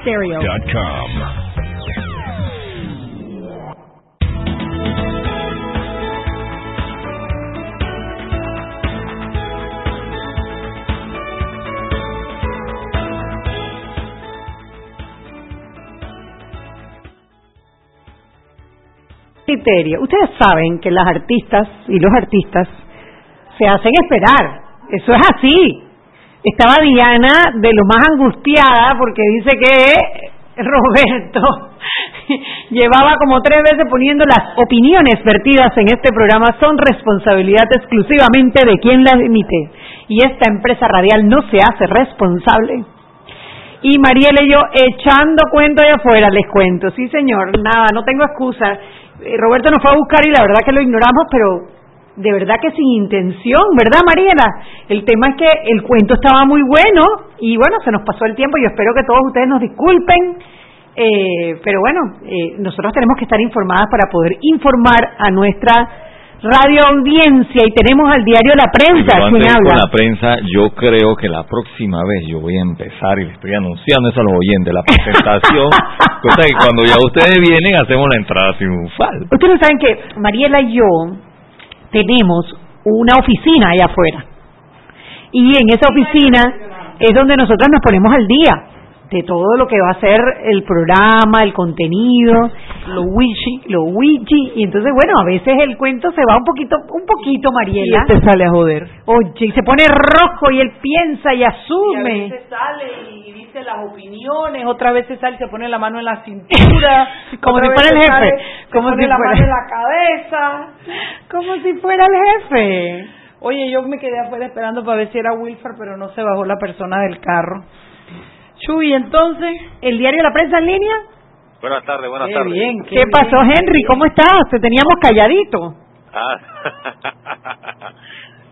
Stereo.com. criterio. Ustedes saben que las artistas y los artistas se hacen esperar. Eso es así. Estaba Diana de lo más angustiada porque dice que Roberto llevaba como tres veces poniendo las opiniones vertidas en este programa son responsabilidad exclusivamente de quien las emite. Y esta empresa radial no se hace responsable. Y Mariela y yo echando cuento de afuera, les cuento. Sí, señor, nada, no tengo excusa. Eh, Roberto nos fue a buscar y la verdad que lo ignoramos, pero de verdad que sin intención, ¿verdad, Mariela? El tema es que el cuento estaba muy bueno y bueno, se nos pasó el tiempo. y espero que todos ustedes nos disculpen, eh, pero bueno, eh, nosotros tenemos que estar informadas para poder informar a nuestra radio audiencia y tenemos al diario La Prensa. ¿Quién habla? Con la prensa, yo creo que la próxima vez yo voy a empezar y le estoy anunciando eso a los oyentes, la presentación, cosa que cuando ya ustedes vienen hacemos la entrada triunfal. Ustedes saben que Mariela y yo tenemos una oficina allá afuera. Y en esa oficina es donde nosotros nos ponemos al día de todo lo que va a ser el programa, el contenido, lo wiki, lo wiki, y entonces bueno, a veces el cuento se va un poquito, un poquito, Mariela. Y te sale a joder. Oye, y se pone rojo y él piensa y asume. Y a veces sale y dice las opiniones, otra vez sale y se pone la mano en la cintura, como si fuera el jefe, como si la mano en la cabeza, como si fuera el jefe. Oye, yo me quedé afuera esperando para ver si era Wilford, pero no se bajó la persona del carro. Chuy, entonces, ¿el diario La Prensa en línea? Buenas tardes, buenas tardes. Bien, ¿Qué, pasó, Henry? ¿Cómo estás? Te teníamos calladito. Ah,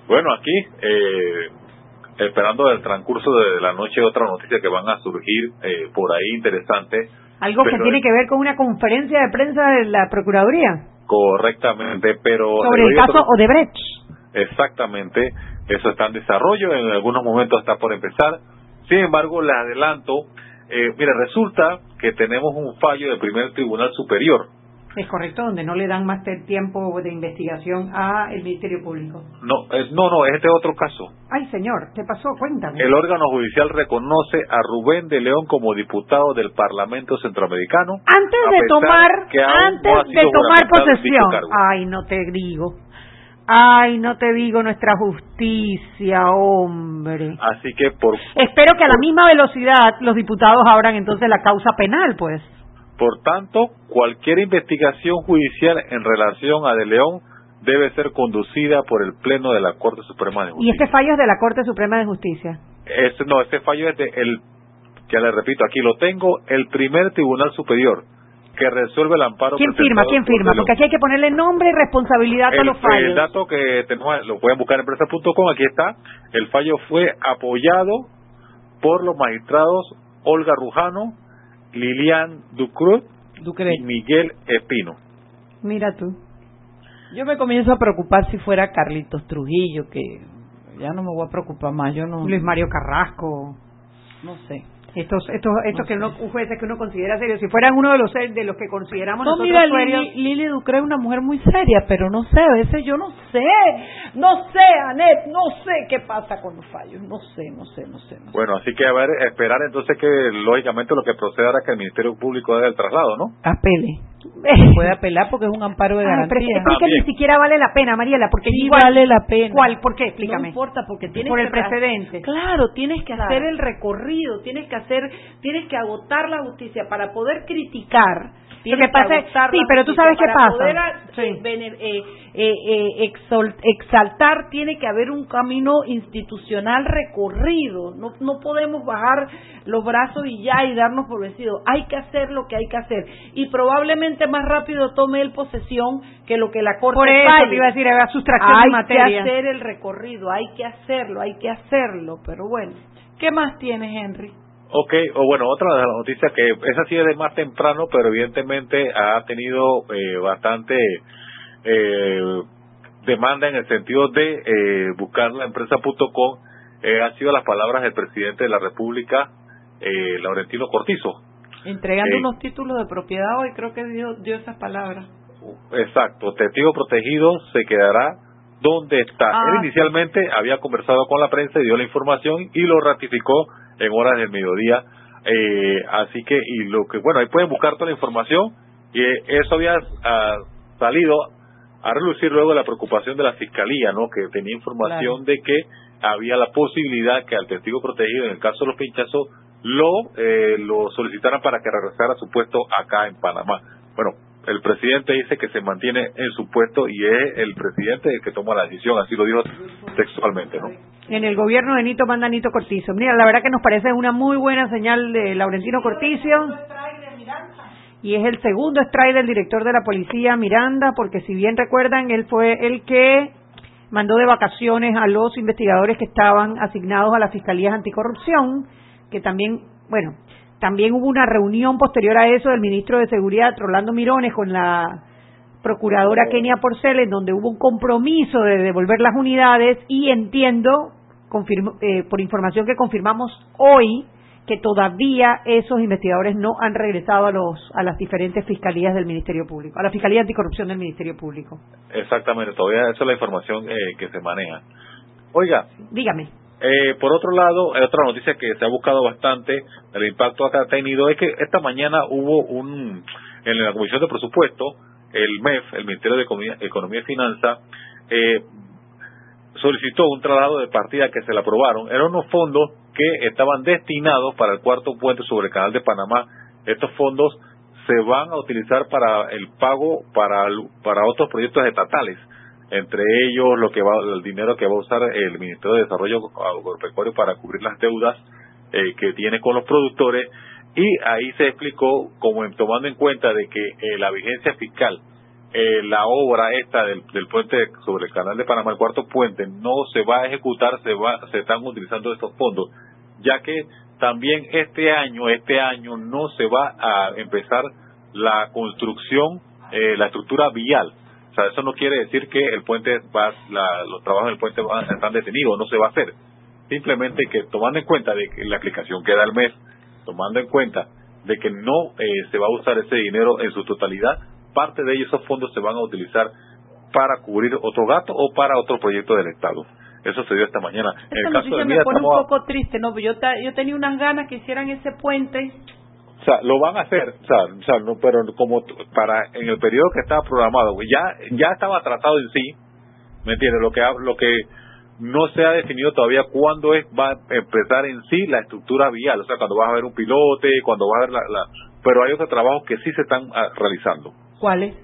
bueno, aquí, eh, esperando el transcurso de la noche otra noticia que van a surgir eh, por ahí interesante. Algo que tiene que ver con una conferencia de prensa de la Procuraduría. Correctamente, pero... Sobre el caso Odebrecht. Exactamente, eso está en desarrollo, en algunos momentos está por empezar sin embargo, les adelanto, eh, mire, resulta que tenemos un fallo del primer tribunal superior. Es correcto, donde no le dan más tiempo de investigación al Ministerio Público. No, es, no, no, este otro caso. Ay, señor, ¿qué pasó? Cuéntame. El órgano judicial reconoce a Rubén de León como diputado del Parlamento Centroamericano. Antes de tomar, antes de tomar posesión. Ay, no te digo. Ay, no te digo nuestra justicia, hombre. Así que por... Espero que a la misma velocidad los diputados abran entonces la causa penal, pues. Por tanto, cualquier investigación judicial en relación a De León debe ser conducida por el Pleno de la Corte Suprema de Justicia. ¿Y este fallo es de la Corte Suprema de Justicia? Este, no, este fallo es de el, ya le repito, aquí lo tengo, el primer Tribunal Superior que resuelve el amparo. ¿Quién firma? ¿Quién firma? Porque aquí hay que ponerle nombre y responsabilidad a los fallos. El dato que tenemos, lo pueden buscar en empresa.com, aquí está. El fallo fue apoyado por los magistrados Olga Rujano, Lilian Ducrut y Miguel Espino. Mira tú. Yo me comienzo a preocupar si fuera Carlitos Trujillo, que ya no me voy a preocupar más. Yo no. Luis Mario Carrasco. No sé estos estos estos que uno jueces que uno considera serios. Si fueran uno de los de los que consideramos no, nosotros mira, serios. Lili, Ducre es una mujer muy seria pero no sé a veces yo no sé. No sé Anet no sé qué pasa con los fallos. No sé no sé no sé, bueno así que a ver esperar entonces que lógicamente lo que proceda es que el Ministerio Público haga el traslado no apele puede apelar porque es un amparo de garantía pero es que ni siquiera vale la pena Mariela porque igual vale la pena ¿cuál? ¿por qué? explícame no importa porque tienes por el precedente claro tienes que hacer el recorrido tienes que hacer, tienes que agotar la justicia para poder criticar. Tienes que, pasa, sí, pero tú sabes qué pasa. Poder eh, eh, eh, exaltar tiene que haber un camino institucional recorrido. No, no podemos bajar los brazos y ya y darnos por vencidos. Hay que hacer lo que hay que hacer y probablemente más rápido tome el posesión que lo que la corte. Por eso te iba a decir, sustracción hay de materia. que hacer el recorrido, hay que hacerlo, hay que hacerlo. Pero bueno, ¿qué más tienes, Henry? Ok, o bueno, otra de las noticias que esa sí es de más temprano, pero evidentemente ha tenido eh, bastante eh, demanda en el sentido de eh, buscar la empresa.com, eh, han sido las palabras del presidente de la República eh, Laurentino Cortizo. Entregando unos títulos de propiedad hoy, creo que dio, dio esas palabras. Exacto, testigo protegido se quedará donde está. Él ah. inicialmente había conversado con la prensa y dio la información y lo ratificó en horas del mediodía. Eh, así que, y lo que, bueno, ahí pueden buscar toda la información y eso había ah, salido a relucir luego la preocupación de la fiscalía, ¿no? Que tenía información de que había la posibilidad que al testigo protegido, en el caso de los pinchazos, lo, eh, lo solicitaran para que regresara a su puesto acá en Panamá. Bueno, el presidente dice que se mantiene en su puesto y es el presidente el que toma la decisión, así lo dijo textualmente, ¿no? En el gobierno de Nito manda Nito Cortizo. Mira, la verdad que nos parece una muy buena señal de Laurentino Cortizo. Y es el segundo strike del director de la policía, Miranda, porque si bien recuerdan, él fue el que mandó de vacaciones a los investigadores que estaban asignados a las fiscalías anticorrupción, que también, bueno, también hubo una reunión posterior a eso del ministro de Seguridad, Rolando Mirones, con la procuradora Kenia Porcel, en donde hubo un compromiso de devolver las unidades y entiendo, eh, por información que confirmamos hoy, que todavía esos investigadores no han regresado a los a las diferentes fiscalías del Ministerio Público, a la Fiscalía Anticorrupción del Ministerio Público. Exactamente, todavía esa es la información eh, que se maneja. Oiga, dígame. Eh, por otro lado, otra noticia que se ha buscado bastante, el impacto acá ha tenido, es que esta mañana hubo un, en la Comisión de Presupuesto, el MEF, el Ministerio de Economía, y Finanzas, eh, solicitó un traslado de partida que se le aprobaron. Eran unos fondos que estaban destinados para el cuarto puente sobre el Canal de Panamá. Estos fondos se van a utilizar para el pago para, para otros proyectos estatales entre ellos lo que va el dinero que va a usar el Ministerio de Desarrollo Agropecuario para cubrir las deudas eh, que tiene con los productores. Y ahí se explicó como tomando en cuenta de que eh, la vigencia fiscal eh, la obra esta del, puente sobre el canal de Panamá el cuarto puente no se va a ejecutar se va se están utilizando estos fondos ya que también este año este año no se va a empezar la construcción la estructura vial o sea, eso no quiere decir que el puente va, la, los trabajos del puente van, están detenidos, no se va a hacer. Simplemente que tomando en cuenta de que la aplicación queda al mes, tomando en cuenta de que no eh, se va a usar ese dinero en su totalidad, parte de ellos, esos fondos se van a utilizar para cubrir otro gasto o para otro proyecto del Estado. Eso se dio esta mañana. en el caso de me pone un poco triste, ¿no? Yo, yo tenía unas ganas que hicieran ese puente o sea, lo van a hacer, o sea, o sea no, pero como para en el periodo que estaba programado, ya ya estaba tratado en sí, ¿me entiendes? Lo que lo que no se ha definido todavía cuándo es va a empezar en sí la estructura vial, o sea, cuando vas a ver un pilote, cuando va a ver la, la pero hay otros trabajos que sí se están ah, realizando. ¿Cuáles?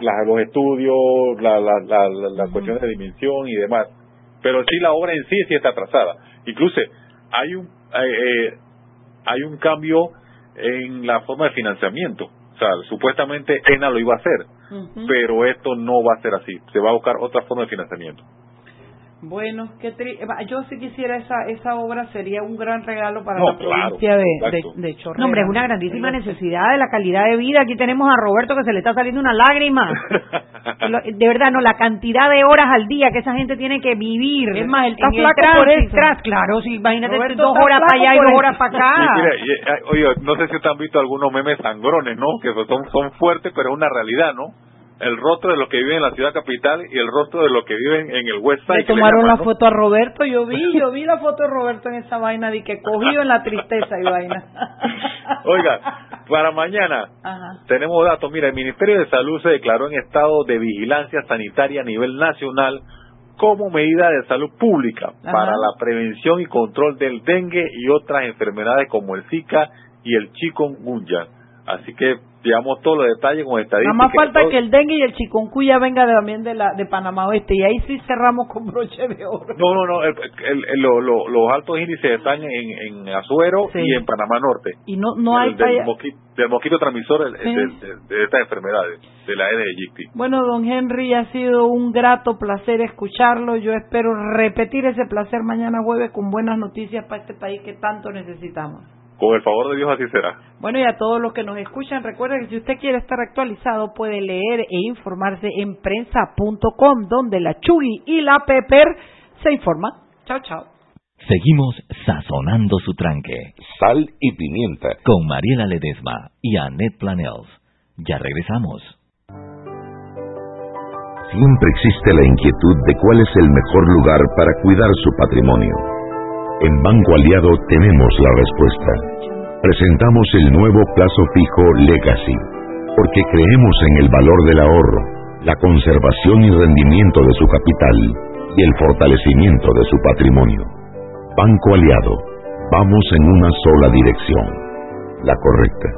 los estudios, la, la, la, la, cuestiones de dimensión y demás. Pero sí la obra en sí sí está atrasada. Incluso hay un eh, eh hay un cambio en la forma de financiamiento. O sea, supuestamente ENA lo iba a hacer, pero esto no va a ser así. Se va a buscar otra forma de financiamiento. Bueno, qué yo si quisiera esa esa obra sería un gran regalo para la provincia de, de, No, hombre, es una grandísima necesidad de la calidad de vida. Aquí tenemos a Roberto que se le está saliendo una lágrima. de verdad, no, la cantidad de horas al día que esa gente tiene que vivir. Es más, el flaco por eso. claro, si imagínate dos horas para allá y dos horas para acá. Eh, oye, no sé si ustedes han visto algunos memes sangrones, ¿no? Que son, son fuertes, pero es una realidad, ¿no? El rostro de los que viven en la ciudad capital y el rostro de los que viven en el West Side. Le tomaron la foto a Roberto, yo vi, yo vi la foto de Roberto en esa vaina de que cogido en la tristeza y vaina. Oiga, para mañana tenemos datos. Mira, el Ministerio de Salud se declaró en estado de vigilancia sanitaria a nivel nacional como medida de salud pública para la prevención y control del dengue y otras enfermedades como el Zika y el chikungunya. Así que digamos todos los detalles con estadísticas. Nada más falta que el dengue y el chikungunya venga también de la de Panamá Oeste y ahí sí cerramos con broche de oro. No, no, no, el, los altos índices están en, en Azuero y en Panamá Norte. Y no no hay del, mosquito, transmisor de, de, estas enfermedades, de la EDGT. Bueno, don Henry, ha sido un grato placer escucharlo. Yo espero repetir ese placer mañana jueves con buenas noticias para este país que tanto necesitamos. Con el favor de Dios así será. Bueno, y a todos los que nos escuchan, recuerden que si usted quiere estar actualizado, puede leer e informarse en prensa.com, donde la Chugui y la Pepper se informan. Chao, chao. Seguimos sazonando su tranque. Sal y pimienta. Con Mariela Ledesma y Annette Planels. Ya regresamos. Siempre existe la inquietud de cuál es el mejor lugar para cuidar su patrimonio. En Banco Aliado tenemos la respuesta. Presentamos el nuevo plazo fijo Legacy, porque creemos en el valor del ahorro, la conservación y rendimiento de su capital y el fortalecimiento de su patrimonio. Banco Aliado, vamos en una sola dirección, la correcta.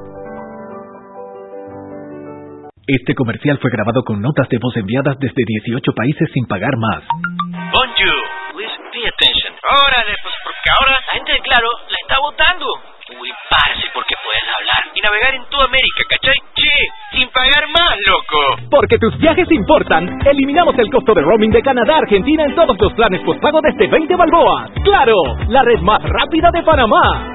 Este comercial fue grabado con notas de voz enviadas desde 18 países sin pagar más. Bonjour. Órale, pues porque ahora la gente de Claro la está votando. Uy, parce, porque puedes hablar y navegar en toda América, ¿cachai? Che, sin pagar más, loco. Porque tus viajes importan, eliminamos el costo de roaming de Canadá a Argentina en todos los planes postpago desde 20 balboas. ¡Claro! La red más rápida de Panamá.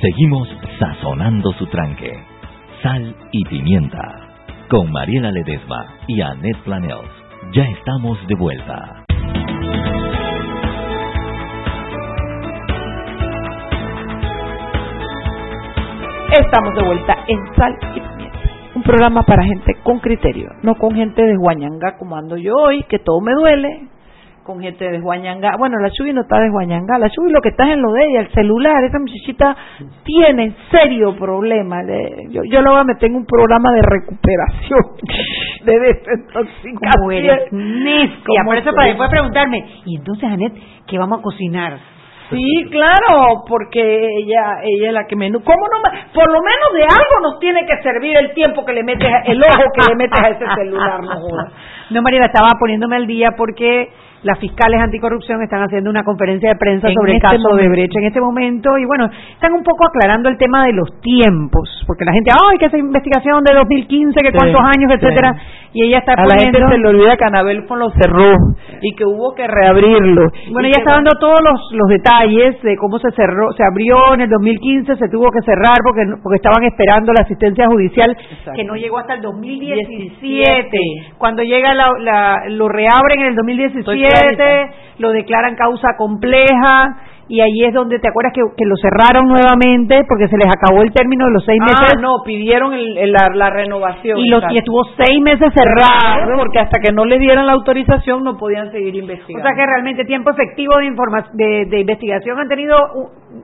Seguimos sazonando su tranque. Sal y pimienta. Con Mariela Ledesma y Annette Planels. Ya estamos de vuelta. Estamos de vuelta en Sal y Pimienta. Un programa para gente con criterio, no con gente de Guañanga como ando yo hoy, que todo me duele, con gente de Juañanga. Bueno, la Chubi no está de Juañanga. La Chubi lo que está es en lo de ella, el celular. Esa muchachita tiene serio problema. yo, yo la voy a meter en un programa de recuperación, de desintoxicación. Como eres necia. Por eso para después preguntarme, y entonces, Anet, ¿qué vamos a cocinar? Sí, claro, porque ella ella es la que me... ¿Cómo no Por lo menos de algo nos tiene que servir el tiempo que le metes, el ojo que le metes a ese celular, no No, María, estaba poniéndome al día porque las fiscales anticorrupción están haciendo una conferencia de prensa sobre el este caso de Brecha en este momento y bueno, están un poco aclarando el tema de los tiempos, porque la gente, ay, que esa investigación de 2015, que cuántos años, etcétera, y ella está A la gente se le olvida que Anabel lo cerró y que hubo que reabrirlo. Bueno, ella está dando todos los, los detalles de cómo se cerró, se abrió en el 2015, se tuvo que cerrar porque porque estaban esperando la asistencia judicial que no llegó hasta el 2017. Cuando llega la, lo reabren en el 2017 lo declaran causa compleja y ahí es donde te acuerdas que, lo cerraron nuevamente porque se les acabó el término de los seis ah, meses. no, pidieron la, renovación. Y, y estuvo seis meses cerrado. Porque hasta que no le dieran la autorización no podían seguir investigando. O sea que realmente tiempo efectivo de, de, investigación han tenido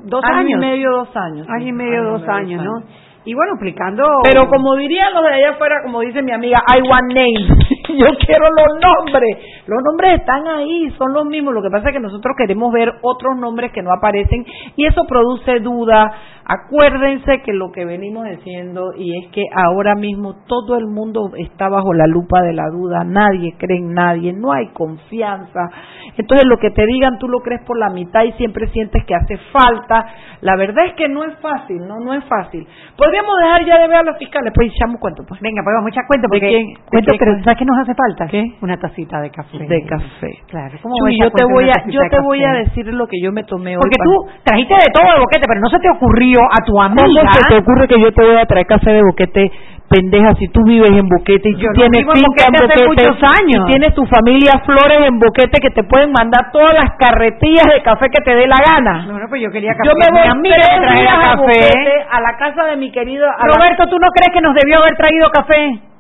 dos años. Año y medio, dos años. Año y medio, dos años, ¿no? Y bueno, explicando. Pero como dirían los de allá afuera, como dice mi amiga, I want names. Yo quiero los nombres. Los nombres están ahí, son los mismos. Lo que pasa es que nosotros queremos ver otros nombres que no aparecen y eso produce duda. Acuérdense que lo que venimos diciendo y es que ahora mismo todo el mundo está bajo la lupa de la duda. Nadie cree en nadie, no hay confianza. Entonces lo que te digan tú lo crees por la mitad y siempre sientes que hace falta. La verdad es que no es fácil, no, no es fácil. Podríamos dejar ya de ver a los fiscales, pues echamos cuento. Pues. Venga, pues vamos a echar cuento porque cuento, pero ¿sabes qué nos hace falta? ¿Qué? Una tacita de café. De café. Claro. ¿cómo yo te voy a, yo te voy a decir lo que yo me tomé porque hoy. Porque tú trajiste de todo el boquete, pero no se te ocurrió a tu amiga. ¿Cómo se te ocurre que yo te voy a traer café de boquete pendeja, si tú vives en Boquete y tú tienes finca en Boquete, años. y tienes tu familia Flores en Boquete que te pueden mandar todas las carretillas de café que te dé la gana. No, no, pues yo quería café. Yo me voy a traer café. A, la casa de mi querido... Roberto, ¿tú no crees que nos debió haber traído café?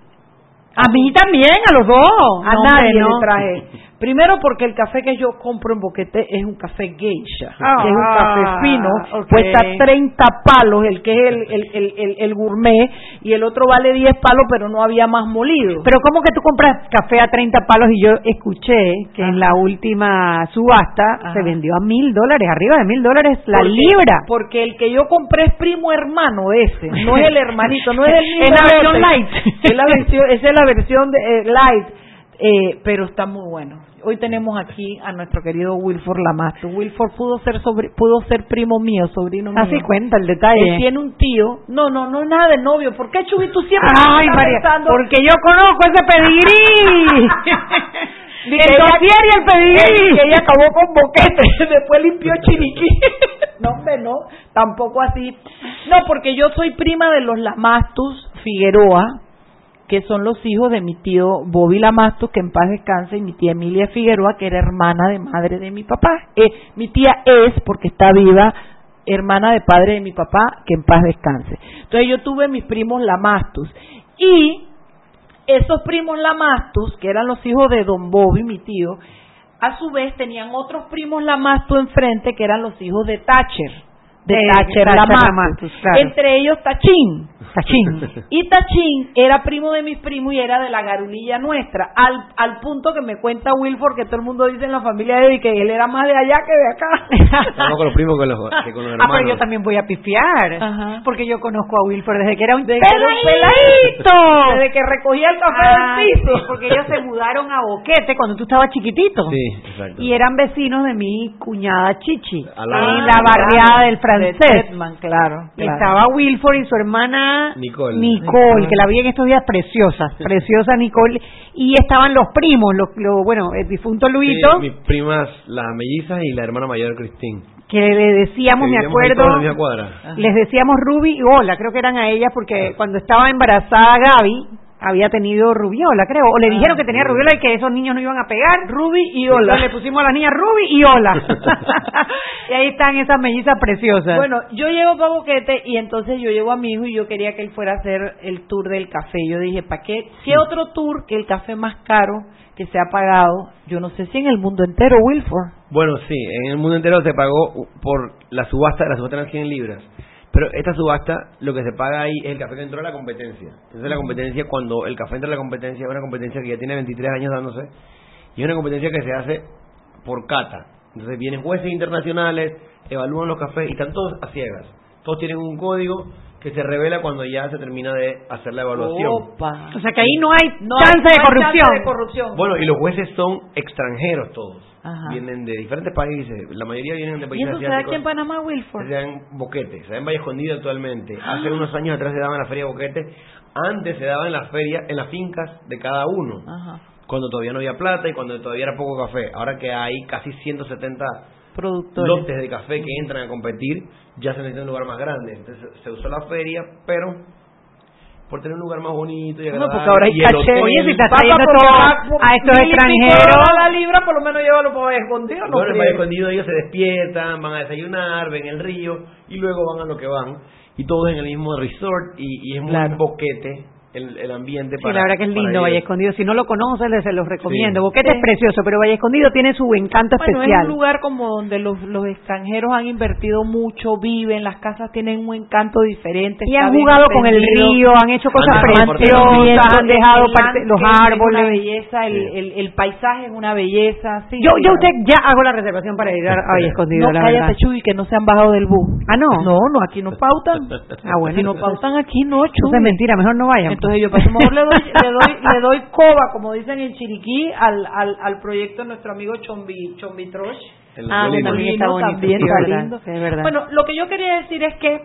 A mí también, a los dos. A No, nadie no. le traje. Primero porque el café que yo compro en Boquete es un café geisha, Ah, que es un café fino, cuesta 30 palos el que es el, el, el, el- gourmet y el otro vale 10 palos pero no había más molido. Pero ¿cómo que tú compras café a 30 palos y yo escuché que en la última subasta se vendió a mil dólares, arriba de mil dólares la libra? Porque el que yo compré es primo hermano de ese, no es el hermanito, no es el mismo. Es la versión light. Es la versión, esa es la versión de, eh, light, eh, pero está muy bueno. Hoy tenemos aquí a nuestro querido Wilford Lamasto. Wilford pudo ser sobri- pudo ser primo mío, sobrino mío. Así cuenta el detalle. Él tiene un tío. No, no, no es nada de novio. ¿Por qué, Chubi, tú siempre Ay, María, pensando- porque yo conozco ese pedigrí. Di el dossier y el pedigrí. que ella acabó con boquete, después limpió chiriquí. no, hombre, no, tampoco así. No, porque yo soy prima de los Lamastus Figueroa, que son los hijos de mi tío Bobby Lamastus, que en paz descanse, y mi tía Emilia Figueroa, que era hermana de madre de mi papá. Eh, mi tía es, porque está viva, hermana de padre de mi papá, que en paz descanse. Entonces yo tuve mis primos Lamastus. Y esos primos Lamastus, que eran los hijos de Don Bobby, mi tío, a su vez tenían otros primos Lamastus enfrente, que eran los hijos de Thatcher, de Eh, Thatcher, claro. Entre ellos Tachín. Tachín. Y Tachín era primo de mis primos y era de la garulilla nuestra, al, al punto que me cuenta Wilford que todo el mundo dice en la familia de él que él era más de allá que de acá. Estamos con los primos que, los, que con los Ah, hermanos. pero yo también voy a pifiar. Ajá. Porque yo conozco a Wilford desde que era un Desde que era un peladito. Desde que recogía el café Ah, del piso. sí, porque ellos se mudaron a Boquete cuando tú estabas chiquitito. Sí, exacto. Y eran vecinos de mi cuñada Chichi, en la barriada del De francés. Tedman, claro. Claro. Estaba Wilford y su hermana Nicole. Nicole, que la vi en estos días preciosa, preciosa Nicole. Y estaban los primos, los, los- bueno, el difunto Sí, Luito, mis primas, las mellizas y la hermana mayor, Cristín. que le decíamos, Que me acuerdo, les decíamos Ruby y Ola, creo que eran a ellas porque cuando estaba embarazada Gaby había tenido rubiola, creo, o le dijeron que tenía rubiola y que esos niños no iban a pegar. Ruby y Entonces Ola. le pusimos a las niñas Ruby y Ola. y ahí están esas mellizas preciosas. Bueno, yo llego para Boquete y entonces yo llevo a mi hijo y yo quería que él fuera a hacer el tour del café. Yo dije, ¿para qué? ¿Qué otro tour que el café más caro que se ha pagado? Yo no sé si en el mundo entero, Wilford. Bueno, sí, en el mundo entero se pagó por la subasta, la subasta eran 100 libras. Pero esta subasta, lo que se paga ahí es el café que entró a la competencia. Entonces la competencia, cuando el café entra a la competencia, es una competencia que ya tiene 23 años dándose, y es una competencia que se hace por cata. Entonces vienen jueces internacionales, evalúan los cafés y están todos a ciegas. Todos tienen un código que se revela cuando ya se termina de hacer la evaluación. Opa. o sea que ahí no hay No hay- chance no de hay corrupción. chance de corrupción. Bueno, y los jueces son extranjeros todos. Ajá. Vienen de diferentes países. La mayoría vienen de ¿Y países eso se da aquí en Panamá, Wilford? Se da en Boquete, se da en Valle Escondido actualmente. Hace unos años atrás se daba en la feria Boquete. Antes se daba en la feria, en las fincas de cada uno. Ajá. Cuando todavía no había plata y cuando todavía era poco café. Ahora que hay casi 170 Productores. lotes de café que entran a competir, ya se necesita un lugar más grande. Entonces se usó la feria, pero por tener un lugar más bonito y No, agradable. porque ahora hay caché. Oye, si estás trayendo todo a estos extranjeros. la libra, por lo menos llévalo para Escondido. No friegue. Valle Escondido ellos se despiertan, van a desayunar, ven el río y luego van a lo que van. Y todos en el mismo resort y, y es muy Claro. boquete el, el ambiente Sí, para la verdad que es lindo. Valle Escondido. Si no lo conoces, les se los recomiendo. Sí. Boquete Sí. es precioso, pero Valle Escondido tiene su encanto Bueno, es especial. un lugar como donde los, los extranjeros han invertido mucho, viven, las casas tienen un encanto diferente. y han jugado con el río, han hecho cosas Han preciosas, han dejado parte- los landscape Es una árboles. belleza, el, el, el paisaje es una belleza. Sí, Yo, sí, yo usted ya hago la reservación para ir a a Valle Escondido, No, la cállate, verdad. Chuy, que no se han bajado del bus. Ah, no. No, no, aquí no pautan. Ah, bueno. Si no pautan aquí, no, Chuy. Entonces es mentira, mejor no vayan. Entonces yo paso, mejor le doy, le doy, le doy coba, como dicen en Chiriquí, al, al, al proyecto de nuestro amigo Chombi, Chombi Trosh. El Ah, violino. también está bonito, también sí, está lindo. sí, es verdad. Bueno, lo que yo quería decir es que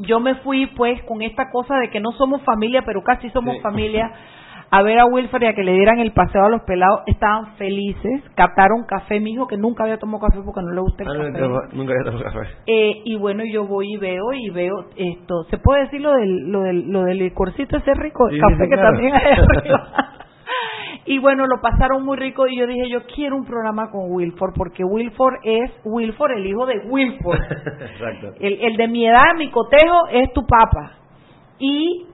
yo me fui pues con esta cosa de que no somos familia, pero casi somos Sí. familia, a ver a Wilfred y a que le dieran el paseo a los pelados. Estaban felices, captaron café, mi hijo que nunca había tomado café porque no le gusta el Ah, café. nunca había tomado café. Eh, y bueno, yo voy y veo y veo esto. ¿Se puede decir lo del, lo del, lo del licorcito ese rico? El Sí, café sí, que claro. también hay arriba. y bueno, lo pasaron muy rico y yo dije, yo quiero un programa con Wilford porque Wilford es Wilford, el hijo de Wilford. Exacto. el, el de mi edad, mi cotejo, es tu papa. Y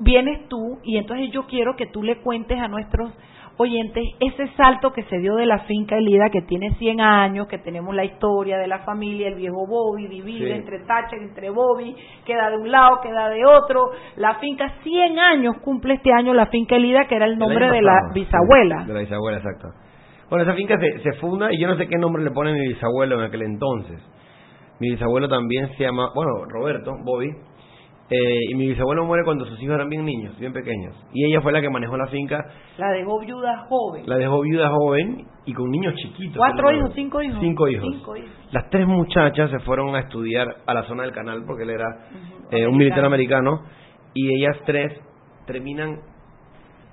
vienes tú y entonces yo quiero que tú le cuentes a nuestros oyentes ese salto que se dio de la finca Elida que tiene 100 años, que tenemos la historia de la familia, el viejo Bobby divide entre Thatcher, entre Bobby, queda de un lado, queda de otro. La finca 100 años cumple este año la finca Elida que era el nombre de la bisabuela. de la bisabuela, exacto. Bueno, esa finca se, se funda y yo no sé qué nombre le pone mi bisabuelo en aquel entonces. Mi bisabuelo también se llama, bueno, Roberto, Bobby, eh, y mi bisabuelo muere cuando sus hijos eran bien niños, bien pequeños. Y ella fue la que manejó la finca. La dejó viuda joven. La dejó viuda joven y con niños chiquitos. ¿Cuatro hijos, cinco hijos? Cinco hijos. Las tres muchachas se fueron a estudiar a la zona del canal porque él era eh, un militar americano. Y ellas tres terminan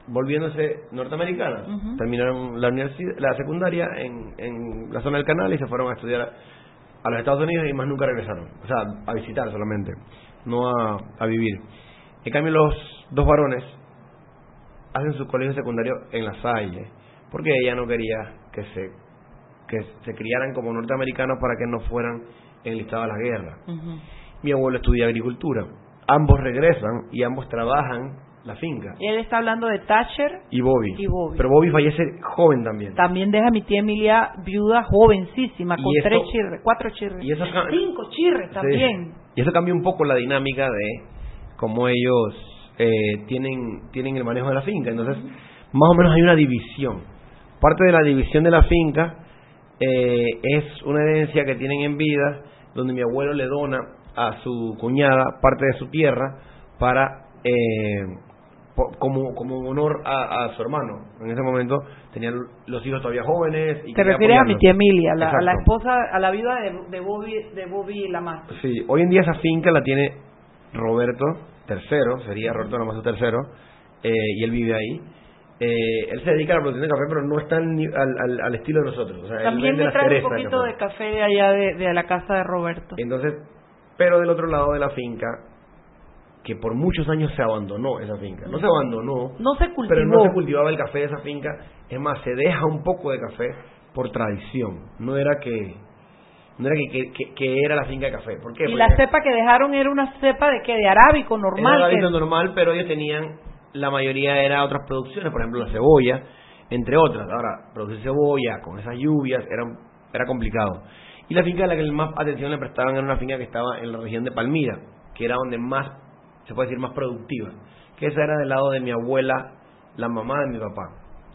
volviéndose norteamericanas. Terminaron la, universidad, la secundaria en, en la zona del canal y se fueron a estudiar a los Estados Unidos y más nunca regresaron. O sea, a visitar solamente no a, a vivir. En cambio, los dos varones hacen su colegio secundario en La Salle, porque ella no quería que se, que se criaran como norteamericanos para que no fueran enlistados a la guerra. Mi abuelo estudia agricultura. Ambos regresan y ambos trabajan la finca. Y él está hablando de Thatcher y Bobby. Pero Bobby fallece joven también. También deja a mi tía Emilia viuda jovencísima, con tres chirres, cuatro chirres, y cinco chirres también. Y eso cambia un poco la dinámica de cómo ellos eh, tienen, tienen el manejo de la finca. Entonces, más o menos hay una división. Parte de la división de la finca eh, es una herencia que tienen en vida, donde mi abuelo le dona a su cuñada parte de su tierra para eh, como, como honor a, su hermano. En ese momento tenían los hijos todavía jóvenes. Y Te refieres a mi tía Emilia, a la esposa, a la viuda de, de Bobby, de Bobby Lamas. Sí, hoy en día esa finca la tiene Roberto III, sería Roberto Lamas III, eh, y él vive ahí. Eh, él se dedica a la producción de café, pero no está al, al, estilo de nosotros. También me trae un poquito de café. de allá de, de la casa de Roberto. Entonces, pero del otro lado de la finca que por muchos años se abandonó esa finca. No se abandonó, no se cultivó. pero no se cultivaba el café de esa finca. Es más, se deja un poco de café por tradición. No era que no era que, que, era la finca de café. ¿Por qué? Y la cepa que dejaron era una cepa de que de arábico normal. Era arábico normal, pero ellos tenían, la mayoría era otras producciones, por ejemplo la cebolla, entre otras. Ahora, producir cebolla con esas lluvias era, era complicado. Y la finca a la que más atención le prestaban era una finca que estaba en la región de Palmira, que era donde más se puede decir más productiva, que esa era del lado de mi abuela, la mamá de mi papá.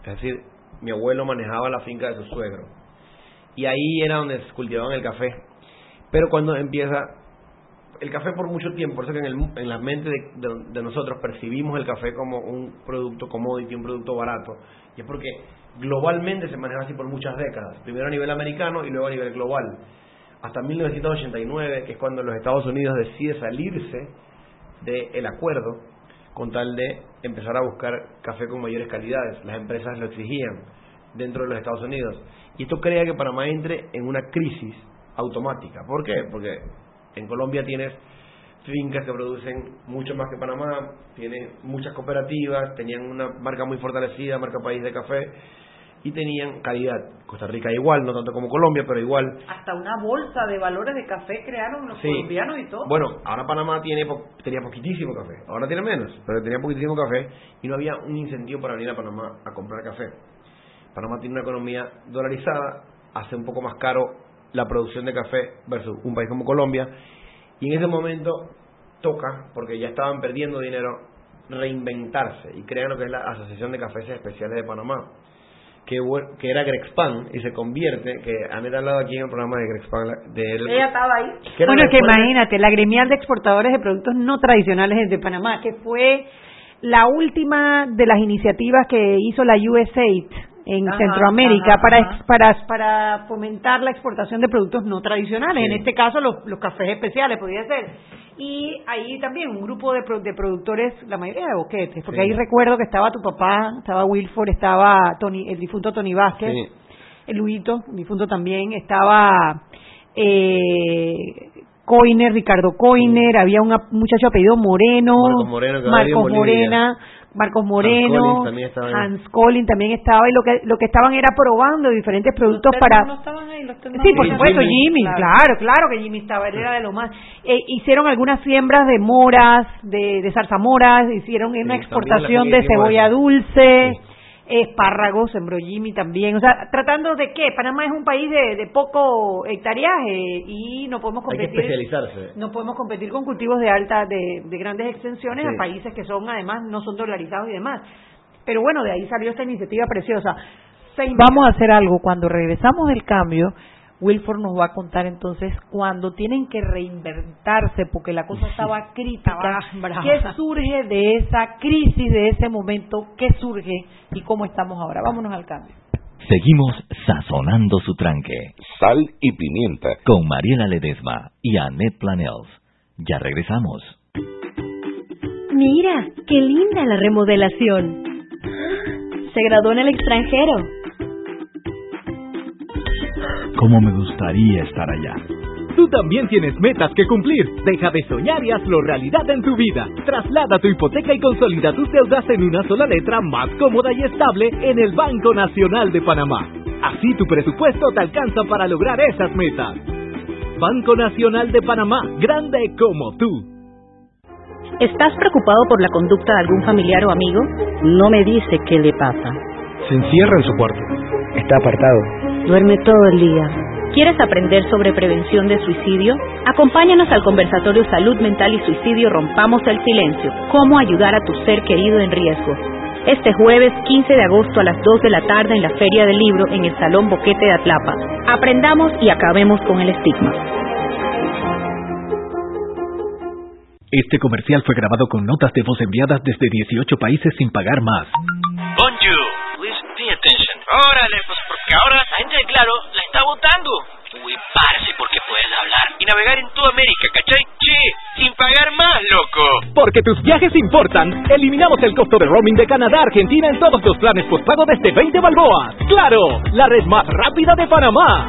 Es decir, mi abuelo manejaba la finca de su suegro. Y ahí era donde se cultivaban el café. Pero cuando empieza el café por mucho tiempo, por eso que en, el, en la mente de, nosotros percibimos el café como un producto commodity, un producto barato, y es porque globalmente se maneja así por muchas décadas, primero a nivel americano y luego a nivel global. Hasta 1989, que es cuando los Estados Unidos decide salirse del acuerdo con tal de empezar a buscar café con mayores calidades. Las empresas lo exigían dentro de los Estados Unidos. Y esto crea que Panamá entre en una crisis automática. ¿Por qué? Porque en Colombia tienes fincas que producen mucho más que Panamá, tienes muchas cooperativas, tenían una marca muy fortalecida, marca país de café, y tenían calidad. Costa Rica igual, no tanto como Colombia, pero igual. Hasta una bolsa de valores de café crearon los colombianos y todo. Bueno, ahora Panamá tiene tenía poquitísimo café, ahora tiene menos, pero tenía poquitísimo café y no había un incentivo para venir a Panamá a comprar café. Panamá tiene una economía dolarizada, hace un poco más caro la producción de café versus un país como Colombia y en ese momento toca, porque ya estaban perdiendo dinero, reinventarse y crean lo que es la Asociación de Cafés Especiales de Panamá que, que era Grexpan y se convierte, que han hablado aquí en el programa de Grexpan. De, Ella estaba ahí. Bueno, que imagínate, la gremial de exportadores de productos no tradicionales de Panamá, que fue la última de las iniciativas que hizo la USAID en Centroamérica para, para para fomentar la exportación de productos no tradicionales, en este caso los, los cafés especiales, podría ser. Y ahí también un grupo de, de productores, la mayoría de boquetes, porque ahí recuerdo que estaba tu papá, estaba Wilford, estaba Tony, el difunto Tony Vázquez, el Luito, el difunto también, estaba eh, Coiner, Ricardo Coiner, había un muchacho apellido Moreno, Marcos Morena, Marcos Moreno, Collins también. Hans Collins también estaba y lo que lo que estaban era probando diferentes productos para no estaban ahí, los Sí, por supuesto, Jimmy, Jimmy, claro, claro que Jimmy estaba, él era de lo más. Eh, hicieron algunas siembras de moras, de, de zarzamoras, hicieron una exportación de cebolla dulce, espárragos, sembró Jimmy también. O sea, tratando de qué, Panamá es un país de, de poco hectareaje y no podemos Hay que competir. especializarse. No podemos competir con cultivos de alta, de, de grandes extensiones Sí. a países que son además no son dolarizados y demás. Pero bueno, de ahí salió esta iniciativa preciosa. Vamos a hacer algo. Cuando regresamos del cambio, Wilford nos va a contar entonces cuando tienen que reinventarse porque la cosa estaba crítica. ¿Qué surge de esa crisis, de ese momento? ¿Qué surge y cómo estamos ahora? Vámonos al cambio. Seguimos sazonando su tranque Sal y pimienta. con Mariela Ledesma y Annette Planels. Ya regresamos. Mira, qué linda la remodelación. Se graduó en el extranjero. ¿Cómo me gustaría estar allá? Tú también tienes metas que cumplir. Deja de soñar y hazlo realidad en tu vida. Traslada tu hipoteca y consolida tus deudas en una sola letra más cómoda y estable en el Banco Nacional de Panamá. Así tu presupuesto te alcanza para lograr esas metas. Banco Nacional de Panamá, grande como tú. ¿Estás preocupado por la conducta de algún familiar o amigo? No me dice qué le pasa. Se encierra en su cuarto. Está apartado. Duerme todo el día. ¿Quieres aprender sobre prevención de suicidio? Acompáñanos al conversatorio Salud Mental y Suicidio Rompamos el Silencio. Cómo ayudar a tu ser querido en riesgo. Este jueves 15 de agosto a las 2 de la tarde en la Feria del Libro en el Salón Boquete de Atlapa. Aprendamos y acabemos con el estigma. Este comercial fue grabado con notas de voz enviadas desde 18 países sin pagar más. Bonjour. Órale, pues porque ahora la gente de Claro la está votando. Uy, parce, porque puedes hablar y navegar en toda América, ¿cachai? Che, sin pagar más, loco. Porque tus viajes importan, eliminamos el costo de roaming de Canadá a Argentina en todos los planes postpago desde 20 balboas. ¡Claro! La red más rápida de Panamá.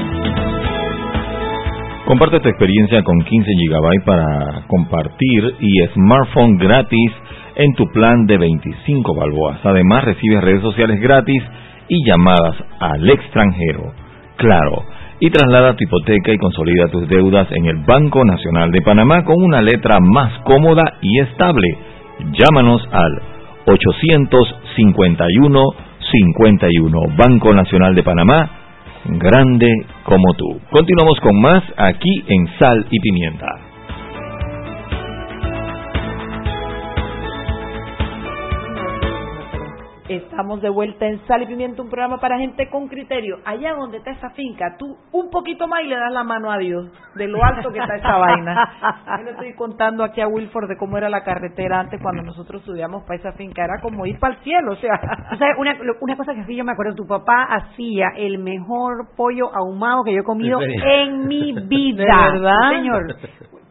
Comparte tu experiencia con 15 GB para compartir y smartphone gratis en tu plan de 25 balboas. Además, recibes redes sociales gratis y llamadas al extranjero. Claro, y traslada tu hipoteca y consolida tus deudas en el Banco Nacional de Panamá con una letra más cómoda y estable. Llámanos al 851 51 Banco Nacional de Panamá grande como tú. Continuamos con más aquí en Sal y Pimienta. Estamos de vuelta en Sal y Pimienta, un programa para gente con criterio. Allá donde está esa finca, tú un poquito más y le das la mano a Dios, de lo alto que está esa vaina. Yo le estoy contando aquí a Wilford de cómo era la carretera antes cuando nosotros subíamos para esa finca. Era como ir para el cielo, o sea. O sea, una, una cosa que sí yo me acuerdo, tu papá hacía el mejor pollo ahumado que yo he comido ¿En mi vida. ¿De verdad? Sí, señor.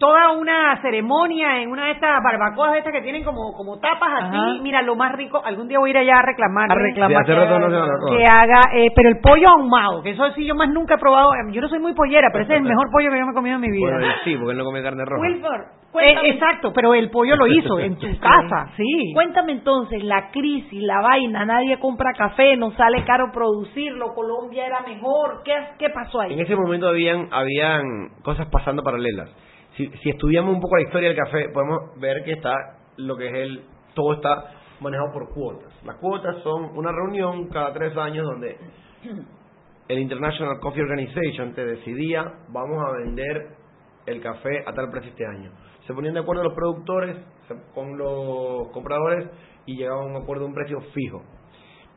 Toda una ceremonia en una de estas barbacoas estas que tienen como como tapas así. Ajá. Mira, lo más rico, algún día voy a ir allá a reclamar. A reclamar Sí, no que haga, eh, pero el pollo ahumado, que eso sí yo más nunca he probado. Yo no soy muy pollera, pero ese es el mejor pollo que yo me he comido en mi vida. Bueno, sí, porque él no come carne roja. Wilford, Eh, exacto, pero el pollo lo hizo en su casa, sí. cuéntame entonces, la crisis, la vaina, nadie compra café, no sale caro producirlo, Colombia era mejor, ¿qué, qué pasó ahí? En ese momento habían, habían cosas pasando paralelas. Si, estudiamos un poco la historia del café, podemos ver que está lo que es el, todo está manejado por cuotas. Las cuotas son una reunión cada tres años donde el International Coffee Organization te decidía, vamos a vender el café a tal precio este año. Se ponían de acuerdo los productores con los compradores y llegaban a un acuerdo de un precio fijo.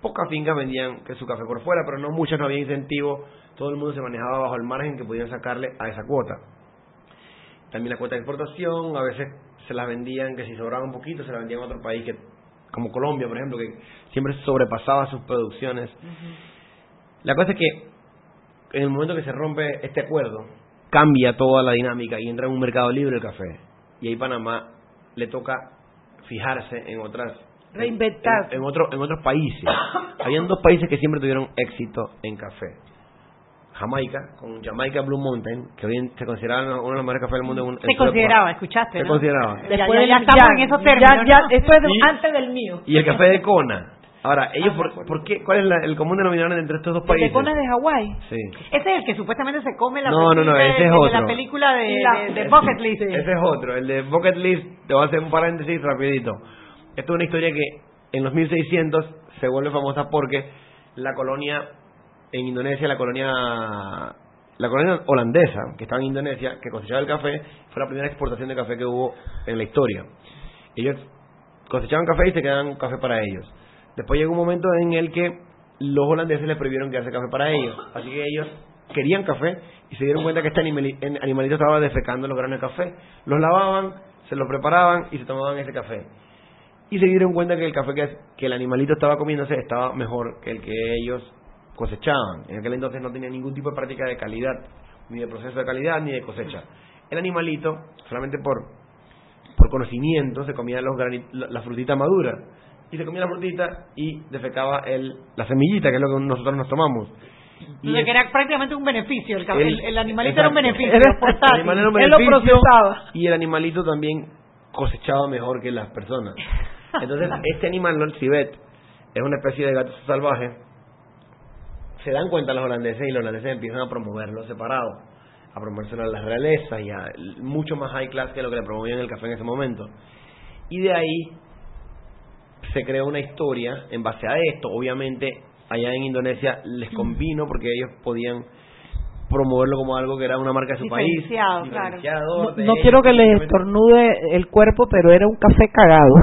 Pocas fincas vendían que su café por fuera, pero no muchas, no había incentivo. Todo el mundo se manejaba bajo el margen que podían sacarle a esa cuota. También la cuota de exportación, a veces se las vendían, que si sobraba un poquito, se la vendían a otro país, que como Colombia, por ejemplo, que siempre sobrepasaba sus producciones. La cosa es que en el momento que se rompe este acuerdo, cambia toda la dinámica y entra en un mercado libre el café. Y ahí Panamá le toca fijarse en otras Reinventarse. en, en otro- en otros países. Habían dos países que siempre tuvieron éxito en café. Jamaica, con Jamaica Blue Mountain, que hoy se consideraban uno de los mejores cafés del mundo. en un- Se consideraba, escuchaste, Se ¿no? consideraba. Ya, Después ya, del- ya estamos en esos términos. Ya, ya, ¿no? esto es de- Y- antes del mío. Y el café de Kona. Ahora, ellos, por, por qué, ¿cuál es la- el común denominador entre estos dos El países? de Conas de Hawái. Sí. Ese es el que supuestamente se come la No, no, no, película ese de, es de otro. la película de, La- de, de Bucket List. Ese es otro, el de Bucket List, te voy a hacer un paréntesis rapidito. Esto es una historia que en los 1600 se vuelve famosa porque la colonia en Indonesia, la colonia la colonia holandesa, que estaba en Indonesia, que cosechaba el café, fue la primera exportación de café que hubo en la historia. Ellos cosechaban café y se quedaban café para ellos. Después llegó un momento en el que los holandeses les prohibieron quedarse café para ellos. Así que ellos querían café y se dieron cuenta que este animalito estaba defecando los granos de café. Los lavaban, se los preparaban y se tomaban ese café. Y se dieron cuenta que el café que, que el animalito estaba comiéndose estaba mejor que el que ellos cosechaban. En aquel entonces no tenía ningún tipo de práctica de calidad, ni de proceso de calidad, ni de cosecha. El animalito, solamente por, por conocimiento, se comía los grani- la, la frutita madura. Y se comía la frutita y defecaba el, la semillita, que es lo que nosotros nos tomamos. Y es- que era prácticamente un beneficio. El, el- el, animalito era un beneficio. Era- el animal era un Él lo beneficio procesaba. Y el animalito también cosechaba mejor que las personas. Entonces, este animal, el civet, es una especie de gato salvaje. Se dan cuenta los holandeses y los holandeses empiezan a promoverlo separado, a promovérselo a las realezas y a mucho más high class que lo que le promovían el café en ese momento. Y de ahí se creó una historia en base a esto. Obviamente, allá en Indonesia les convino porque ellos podían promoverlo como algo que era una marca de su país. Diferenciado, claro. No, no quiero que les estornude el cuerpo, pero era un café cagado.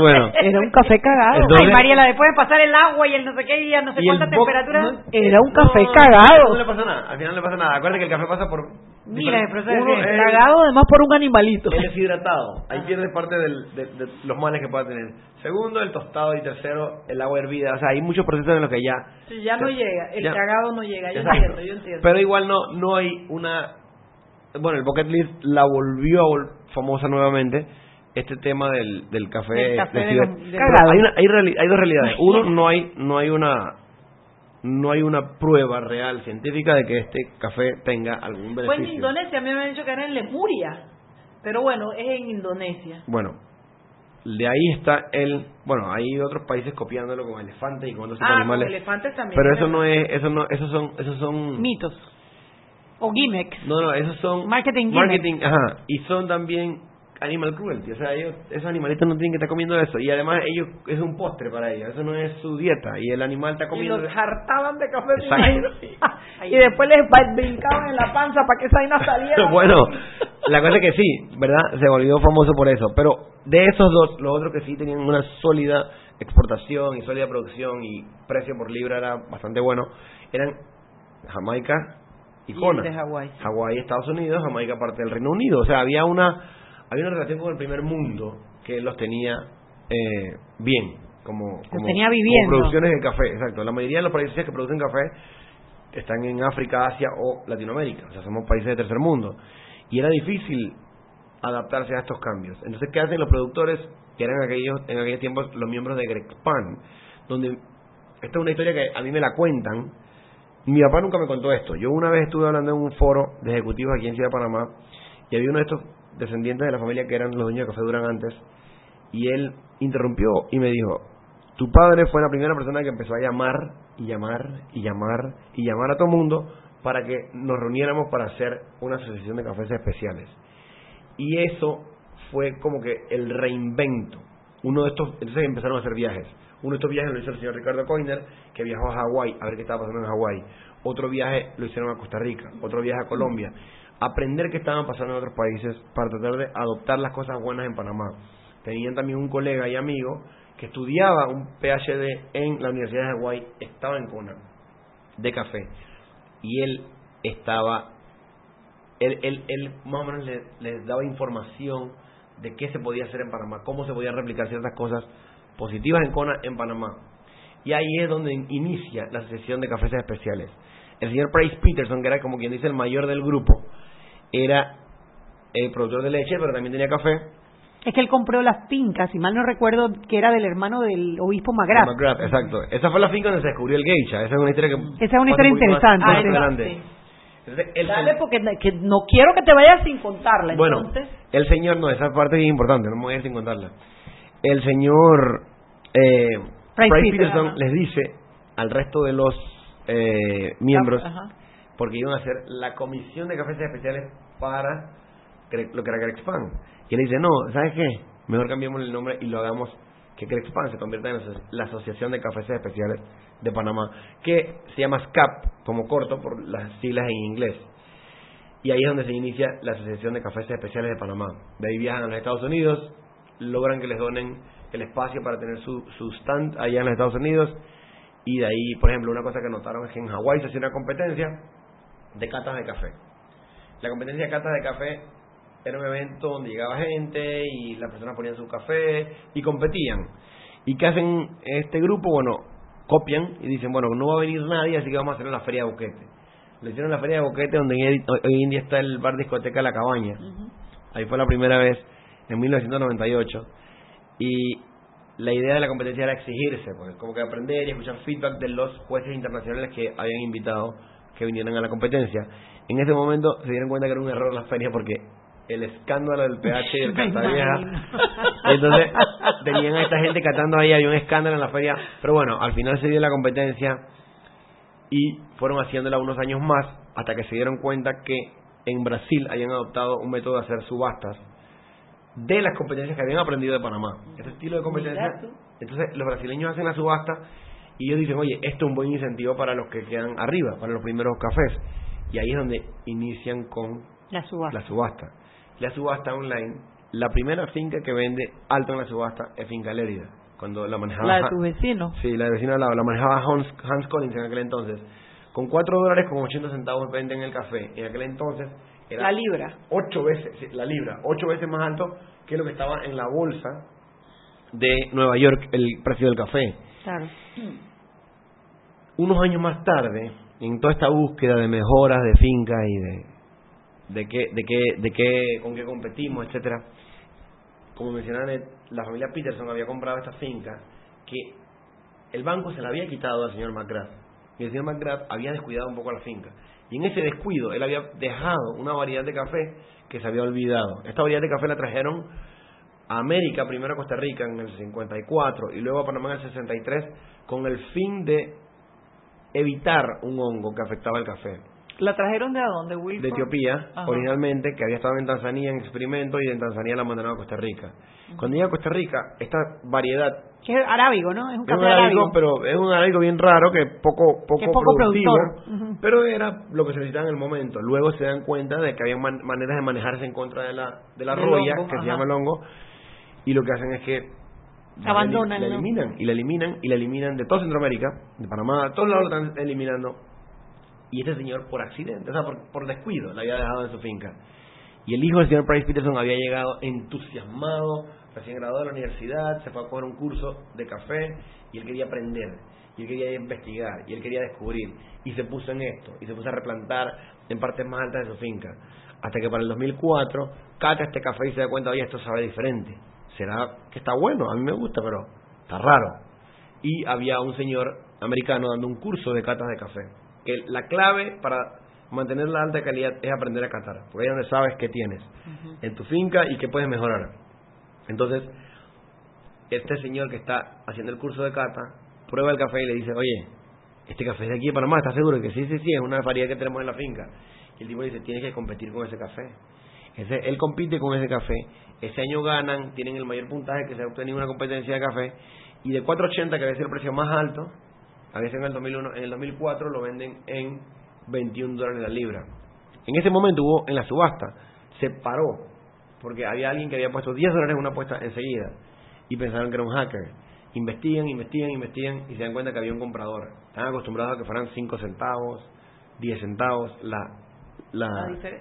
Bueno, Era un café cagado. Entonces- Ay, Mariela, después de pasar el agua y el no sé qué y a no sé el cuánta temperatura. no- Era un No, café No cagado. le pasa nada, al final no le pasa nada. Acuérdate que el café pasa por... Miles de procesos. Uno, el- Cagado además por un animalito. El deshidratado, ahí pierde parte del- de, de los males que pueda tener. Segundo, el tostado y tercero, el agua hervida. O sea, hay muchos procesos en los que ya... Sí, ya no llega, el Ya. cagado no llega, yo Exacto. entiendo, yo entiendo. Pero igual no no hay una... Bueno, el Bucket List la volvió a vol- famosa nuevamente este tema del, del café, de de- Pero hay, una- hay, hay dos realidades uno no hay no hay una no hay una prueba real científica de que este café tenga algún Fue en beneficio Indonesia, a mí me han dicho que era en Lemuria, pero bueno, es en Indonesia. bueno de ahí está el bueno hay otros países copiándolo con elefantes y con otros Ah, con animales elefantes también. pero eso no es eso no esos son esos son Mitos. O gimmicks. No, no, esos son Marketing marketing, ajá, y son también animal cruelty, o sea, ellos esos animalitos no tienen que estar comiendo eso y además ellos es un postre para ellos, eso no es su dieta y el animal está Y comiendo los hartaban de café, y después les ba- brincaban en la panza para que esa vaina saliera. bueno, la cosa es que sí, ¿verdad? Se volvió famoso por eso, pero de esos dos, los otros que sí tenían una sólida exportación y sólida producción y precio por libra era bastante bueno, eran Jamaica y Y el Kona. de Hawái. Hawái, Estados Unidos, Jamaica parte del Reino Unido. O sea, había una había una relación con el primer mundo que los tenía eh, bien, como, como, tenía viviendo. como producciones de café. Exacto. La mayoría de los países que producen café están en África, Asia o Latinoamérica. O sea, somos países de tercer mundo. Y era difícil adaptarse a estos cambios. Entonces, ¿qué hacen los productores? Que eran aquellos, en aquellos tiempos los miembros de Grexpan, donde esta es una historia que a mí me la cuentan. Mi papá nunca me contó esto. Yo una vez estuve hablando en un foro de ejecutivos aquí en Ciudad de Panamá y había uno de estos descendientes de la familia que eran los dueños de Café Durán antes y él interrumpió y me dijo, tu padre fue la primera persona que empezó a llamar y llamar y llamar y llamar a todo mundo para que nos reuniéramos para hacer una asociación de cafés especiales. Y eso fue como que el reinvento. Uno de estos, entonces empezaron a hacer viajes. Uno de estos viajes lo hizo el señor Ricardo Coiner, que viajó a Hawái a ver qué estaba pasando en Hawái. Otro viaje lo hicieron a Costa Rica. Otro viaje a Colombia. Aprender qué estaban pasando en otros países para tratar de adoptar las cosas buenas en Panamá. Tenían también un colega y amigo que estudiaba un PhD en la Universidad de Hawái, estaba en Kona, de café. Y él estaba, él, él, él más o menos les le daba información de qué se podía hacer en Panamá, cómo se podían replicar ciertas cosas positivas en Kona en Panamá. Y ahí es donde inicia la sesión de cafés especiales. El señor Price Peterson, que era como quien dice el mayor del grupo, era el productor de leche, pero también tenía café. Es que él compró las fincas, si mal no recuerdo, que era del hermano del obispo McGrath. McGrath, exacto. Esa fue la finca donde se descubrió el geisha. Esa es una historia que... Esa es una historia interesante. Más, sí. adelante. Entonces, el Dale, porque que no quiero que te vayas sin contarla. Bueno, Entonces, el señor, no, esa parte es importante, no me voy a ir sin contarla. El señor eh, Price Price, Peterson, les dice al resto de los eh, miembros, Ajá. Porque iban a hacer la comisión de cafés especiales para lo que era Crexpan. Y él dice, no, ¿sabes qué? Mejor cambiemos el nombre y lo hagamos que Crexpan se convierta en la Asociación de Cafés Especiales de Panamá, que se llama SCAP, como corto por las siglas en inglés. Y ahí es donde se inicia la Asociación de Cafés Especiales de Panamá. De ahí viajan a los Estados Unidos, logran que les donen el espacio para tener su, su stand allá en los Estados Unidos. Y de ahí, por ejemplo, una cosa que notaron es que en Hawái se hacía una competencia de catas de café. La competencia de catas de café era un evento donde llegaba gente y las personas ponían su café y competían. ¿Y qué hacen este grupo? Bueno, copian y dicen, bueno, no va a venir nadie, así que vamos a hacer la feria de Boquete. Lo hicieron en la feria de Boquete, donde hoy hoy en día está el bar discoteca La Cabaña. Ahí fue la primera vez, en 1998. Y la idea de la competencia era exigirse, pues, como que aprender y escuchar feedback de los jueces internacionales que habían invitado que vinieran a la competencia. En ese momento se dieron cuenta que era un error la feria porque el escándalo del PH y el imagino. Entonces tenían a esta gente catando ahí, había un escándalo en la feria. Pero bueno, al final se dio la competencia y fueron haciéndola unos años más hasta que se dieron cuenta que en Brasil habían adoptado un método de hacer subastas de las competencias que habían aprendido de Panamá. Este estilo de competencia. Entonces los brasileños hacen la subasta y ellos dicen, oye, esto es un buen incentivo para los que quedan arriba, para los primeros cafés. Y ahí es donde inician con La subasta. la subasta. La subasta online, la primera finca que vende alto en la subasta es Finca Lérida. Cuando la manejaba... la de tu vecino. Sí, la de vecino al lado, la manejaba Hans, Hans Collins en aquel entonces. Con 4 dólares con 80 centavos venden el café. En aquel entonces era La libra. ocho veces, sí, la libra, ocho veces más alto que lo que estaba en la bolsa de Nueva York, el precio del café. Claro. Unos años más tarde, en toda esta búsqueda de mejoras de finca y de de qué, de qué, de con qué competimos, etcétera, como mencionaba Ned, la familia Peterson había comprado esta finca que el banco se la había quitado al señor McGrath y el señor McGrath había descuidado un poco la finca y en ese descuido él había dejado una variedad de café que se había olvidado. Esta variedad de café la trajeron a América, primero a Costa Rica en el 54 y luego a Panamá en el 63 con el fin de evitar un hongo que afectaba el café ¿La trajeron de a dónde, Wilford? de Etiopía, Ajá. originalmente, que había estado en Tanzania en experimento y en Tanzania la mandaron a Costa Rica. Cuando llega a Costa Rica, esta variedad Que es arábigo, ¿no? Es un es un café arábigo, arábigo. pero es un arábigo bien raro que poco poco, Que es poco productivo, productor. Pero era lo que se necesitaba en el momento. Luego se dan cuenta de que había man- maneras de manejarse en contra de la de la roya, hongo, que se llama el hongo, y lo que hacen es que la Abandonan, la ¿no? eliminan y la eliminan y la eliminan de toda Centroamérica, de Panamá, de todos lados la están eliminando y este señor por accidente, o sea, por, por descuido, la había dejado en su finca. Y el hijo del señor Price Peterson había llegado entusiasmado, recién graduado de la universidad, se fue a coger un curso de café y él quería aprender, y él quería investigar, y él quería descubrir, y se puso en esto, y se puso a replantar en partes más altas de su finca. Hasta que para el 2004, cata este café y se da cuenta, oye, esto sabe diferente. ¿Será que está bueno? A mí me gusta, pero está raro. Y había un señor americano dando un curso de catas de café. Que la clave para mantener la alta calidad es aprender a catar, porque ahí es donde sabes qué tienes en tu finca y qué puedes mejorar. Entonces, este señor que está haciendo el curso de cata prueba el café y le dice, oye, este café es de aquí de Panamá, ¿estás seguro que sí, sí, sí, es una variedad que tenemos en la finca? Y el tipo dice, tienes que competir con ese café. Ese, él compite con ese café, ese año ganan, tienen el mayor puntaje que se ha obtenido en una competencia de café, y de 4.80, que había sido el precio más alto, a veces en el 2001, en el 2004 lo venden en 21 dólares la libra. En ese momento hubo, en la subasta, se paró, porque había alguien que había puesto 10 dólares en una apuesta enseguida, y pensaron que era un hacker. Investigan, investigan, investigan, y se dan cuenta que había un comprador. Están acostumbrados a que fueran 5 centavos, 10 centavos, la, la,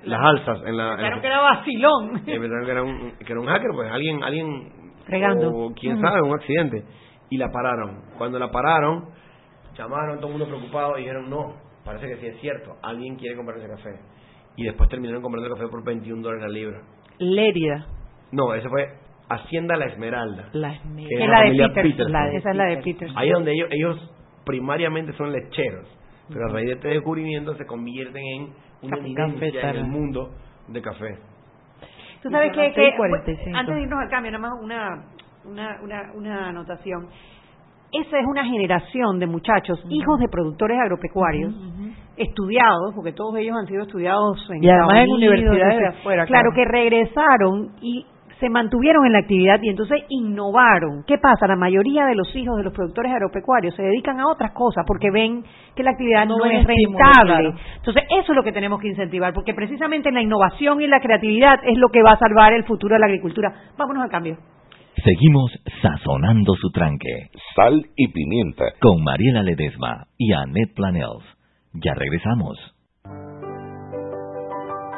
las alzas en la... Pensaron que era vacilón. pensaron que era, un, que era un hacker, pues alguien, alguien Fregando. o quién sabe, un accidente. Y la pararon. Cuando la pararon, llamaron todo el mundo preocupado y dijeron, no, parece que sí es cierto, alguien quiere comprar ese café. Y después terminaron comprando el café por 21 dólares la libra. Lérida. No, ese fue Hacienda La Esmeralda. La Esmeralda. es Es la de la de- esa es la de Peters. Ahí es donde ellos, ellos primariamente son lecheros. Pero a raíz de este descubrimiento se convierten en una eminencia en el mundo de café. Tú sabes que, son que- las 6:45. antes de irnos al cambio, nada más una, una, una, una anotación. Esa es una generación de muchachos, hijos de productores agropecuarios, estudiados, porque todos ellos han sido estudiados en Y además Estados en Unidos, universidades de afuera, Claro, claro. que regresaron y se mantuvieron en la actividad y entonces innovaron. ¿Qué pasa? La mayoría de los hijos de los productores agropecuarios se dedican a otras cosas porque ven que la actividad no, es estímulo, rentable. claro. Entonces, eso es lo que tenemos que incentivar, porque precisamente la innovación y la creatividad es lo que va a salvar el futuro de la agricultura. Vámonos al cambio. Seguimos sazonando su tranque. Sal y pimienta. Con Mariela Ledesma y Annette Planels. Ya regresamos.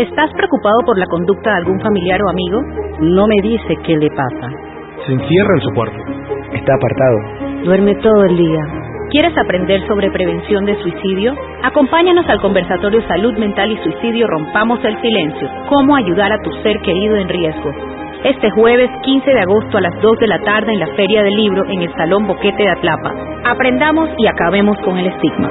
¿Estás preocupado por la conducta de algún familiar o amigo? No me dice qué le pasa. Se encierra en su cuarto. Está apartado. Duerme todo el día. ¿Quieres aprender sobre prevención de suicidio? Acompáñanos al conversatorio Salud Mental y Suicidio Rompamos el Silencio. Cómo ayudar a tu ser querido en riesgo. Este jueves 15 de agosto a las 2 de la tarde en la Feria del Libro en el Salón Boquete de Atlapa. Aprendamos y acabemos con el estigma.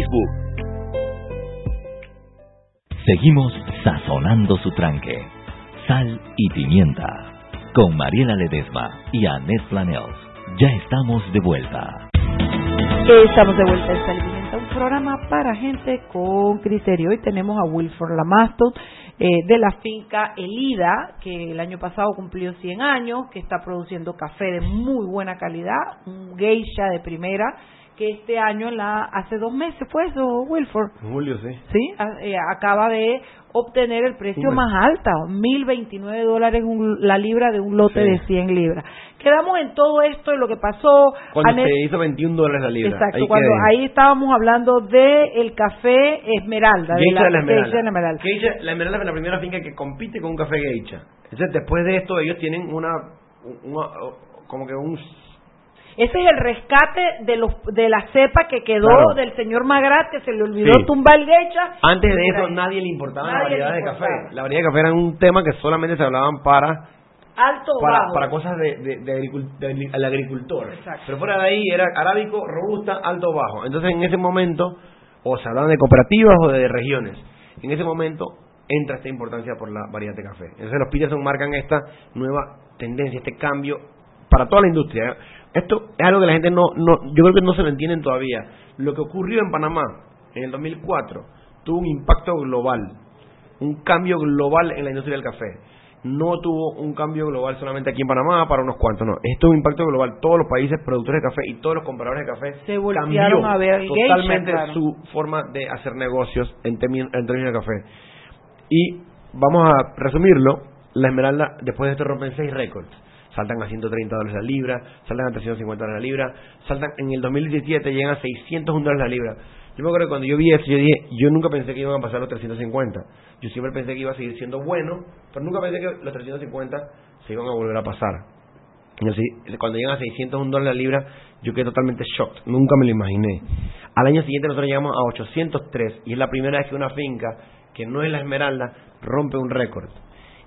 Seguimos sazonando su tranque. Sal y pimienta. Con Mariela Ledesma y Annette Planels. Ya estamos de vuelta. Estamos de vuelta en Sal y Pimienta, un programa para gente con criterio. Hoy tenemos a Wilford Lamasto, eh, de la finca Elida, que el año pasado cumplió 100 años, que está produciendo café de muy buena calidad, un geisha de primera, que este año, la hace dos meses fue eso, Wilford. Julio, sí. Sí, eh, acaba de obtener el precio más alto, 1.029 dólares la libra de un lote de 100 libras. Quedamos en todo esto, en lo que pasó. Cuando se hizo 21 dólares la libra. Exacto, ahí cuando ahí estábamos hablando de el café Esmeralda. de la, de la Esmeralda. la Esmeralda es la primera finca que compite con un café Geisha. Entonces, después de esto, ellos tienen una, una como que un ese es el rescate de los de la cepa que quedó del señor Magrat, que se le olvidó tumbar el gecha. Antes de eso nadie le importaba la variedad de café. La variedad de café era un tema que solamente se hablaban para alto para, bajo. para cosas de, de, agricultor. Pero fuera de ahí era arábico, robusta, alto bajo. Entonces en ese momento, o se hablaban de cooperativas o de regiones. En ese momento entra esta importancia por la variedad de café. Entonces los Peterson marcan esta nueva tendencia, este cambio para toda la industria. Esto es algo que la gente no, no, yo creo que no se lo entienden todavía. Lo que ocurrió en Panamá en el 2004 tuvo un impacto global, un cambio global en la industria del café. No tuvo un cambio global solamente aquí en Panamá para unos cuantos, no. Esto es un impacto global. Todos los países productores de café y todos los compradores de café se cambió a ver totalmente su forma de hacer negocios en, términos, en términos de café. Y vamos a resumirlo, la Esmeralda después de esto rompen seis récords saltan a 130 dólares la libra, saltan a 350 dólares la libra, saltan en el 2017 llegan a 601 dólares la libra. Yo me acuerdo que cuando yo vi eso, yo dije, yo nunca pensé que iban a pasar los 350. Yo siempre pensé que iba a seguir siendo bueno, pero nunca pensé que los 350 se iban a volver a pasar. Cuando llegan a 601 dólares la libra, yo quedé totalmente shocked. Nunca me lo imaginé. Al año siguiente nosotros llegamos a 803 y es la primera vez que una finca que no es la Esmeralda rompe un récord.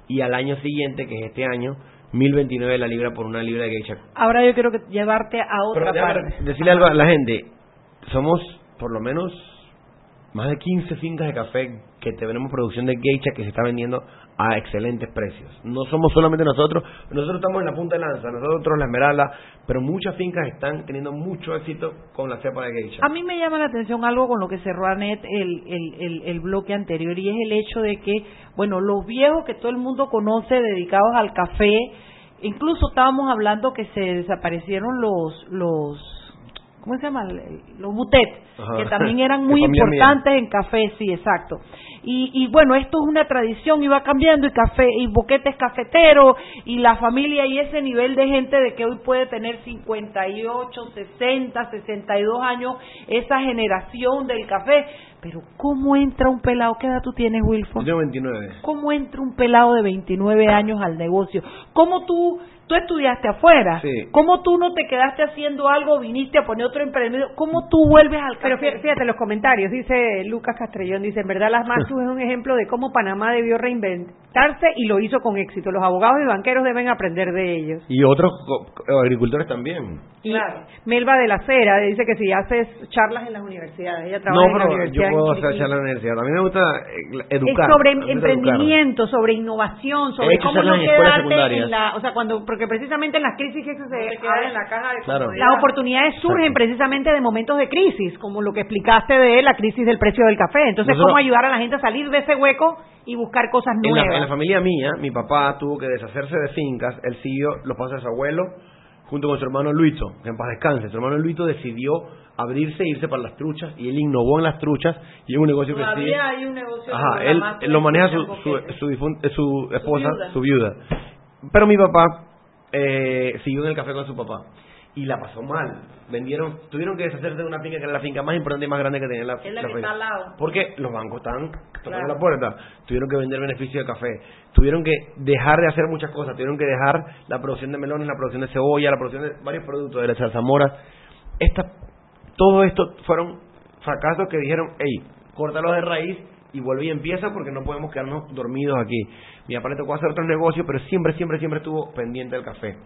Y al año siguiente, que es este año, 1029 la libra por una libra de geisha. Ahora yo quiero que llevarte a otra parte. Decirle algo a la gente. Somos por lo menos más de 15 fincas de café que tenemos producción de geisha que se está vendiendo a excelentes precios. No somos solamente nosotros, nosotros estamos en la punta de lanza, nosotros la Esmeralda, pero muchas fincas están teniendo mucho éxito con la cepa de geisha. A mí me llama la atención algo con lo que cerró Anet el, el, el, bloque anterior y es el hecho de que, bueno, los viejos que todo el mundo conoce dedicados al café, incluso estábamos hablando que se desaparecieron los, los ¿cómo se llama? Los butet, que también eran muy importantes en café, sí, exacto. Y, y, bueno, esto es una tradición y va cambiando y café y boquetes cafeteros y la familia y ese nivel de gente de que hoy puede tener 58, 60, 62 años, esa generación del café. Pero ¿cómo entra un pelado? ¿Qué edad tú tienes, Wilford? Yo 29. ¿Cómo entra un pelado de 29 años al negocio? ¿Cómo tú tú estudiaste afuera. ¿Cómo tú no te quedaste haciendo algo, viniste a poner otro emprendimiento? ¿Cómo tú vuelves al Pero fíjate los comentarios, dice Lucas Castrellón, dice, en verdad las Masus es un ejemplo de cómo Panamá debió reinventarse y lo hizo con éxito. Los abogados y banqueros deben aprender de ellos. Y otros agricultores también. claro. Melba de la Cera dice que si haces charlas en las universidades, ella trabaja en la universidad. Puedo hacer en la universidad. A mí me gusta eh, educar. Es sobre emprendimiento, sobre innovación, sobre cómo no quedarte en la... O sea, cuando porque precisamente en las crisis que se en la caja de las oportunidades surgen precisamente de momentos de crisis, como lo que explicaste de la crisis del precio del café. Entonces, ¿cómo ayudar a la gente a salir de ese hueco y buscar cosas nuevas? En la, familia mía, mi papá tuvo que deshacerse de fincas, él siguió los pasos de su abuelo, junto con su hermano Luito, que en paz descanse. Su hermano Luito decidió abrirse e irse para las truchas y él innovó en las truchas y es un negocio que sigue. hay un negocio Ajá, él, lo maneja su, su, su, esposa, su viuda. Pero mi papá eh, siguió en el café con su papá y la pasó mal. Vendieron, tuvieron que deshacerse de una finca que era la finca más importante y más grande que tenía la, al lado. Porque los bancos estaban tocando la puerta. Tuvieron que vender beneficio de café. Tuvieron que dejar de hacer muchas cosas. Tuvieron que dejar la producción de melones, la producción de cebolla, la producción de varios productos de la zarzamora. Esta, todo esto fueron fracasos que dijeron, hey, córtalos de raíz y vuelve y empieza porque no podemos quedarnos dormidos aquí. Mi papá le tocó hacer otros negocios, pero siempre, siempre, siempre estuvo pendiente del café.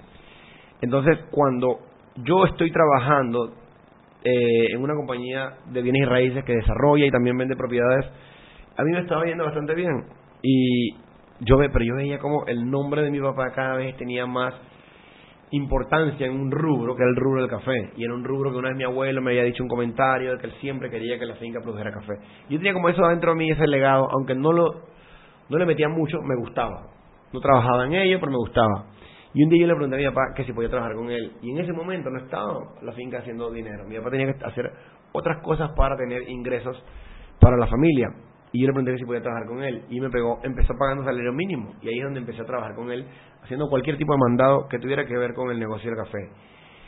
Entonces, cuando yo estoy trabajando eh, en una compañía de bienes y raíces que desarrolla y también vende propiedades, a mí me estaba yendo bastante bien. Y yo ve, pero yo veía como el nombre de mi papá cada vez tenía más importancia en un rubro que era el rubro del café y era un rubro que una vez mi abuelo me había dicho un comentario de que él siempre quería que la finca produjera café yo tenía como eso adentro de mí ese legado aunque no lo No le metía mucho, me gustaba. No trabajaba en ello, pero me gustaba. Y un día yo le pregunté a mi papá que si podía trabajar con él. Y en ese momento no estaba la finca haciendo dinero. Mi papá tenía que hacer otras cosas para tener ingresos para la familia. Y yo le pregunté que si podía trabajar con él. Y me pegó, empezó pagando salario mínimo. Y ahí es donde empecé a trabajar con él, haciendo cualquier tipo de mandado que tuviera que ver con el negocio del café.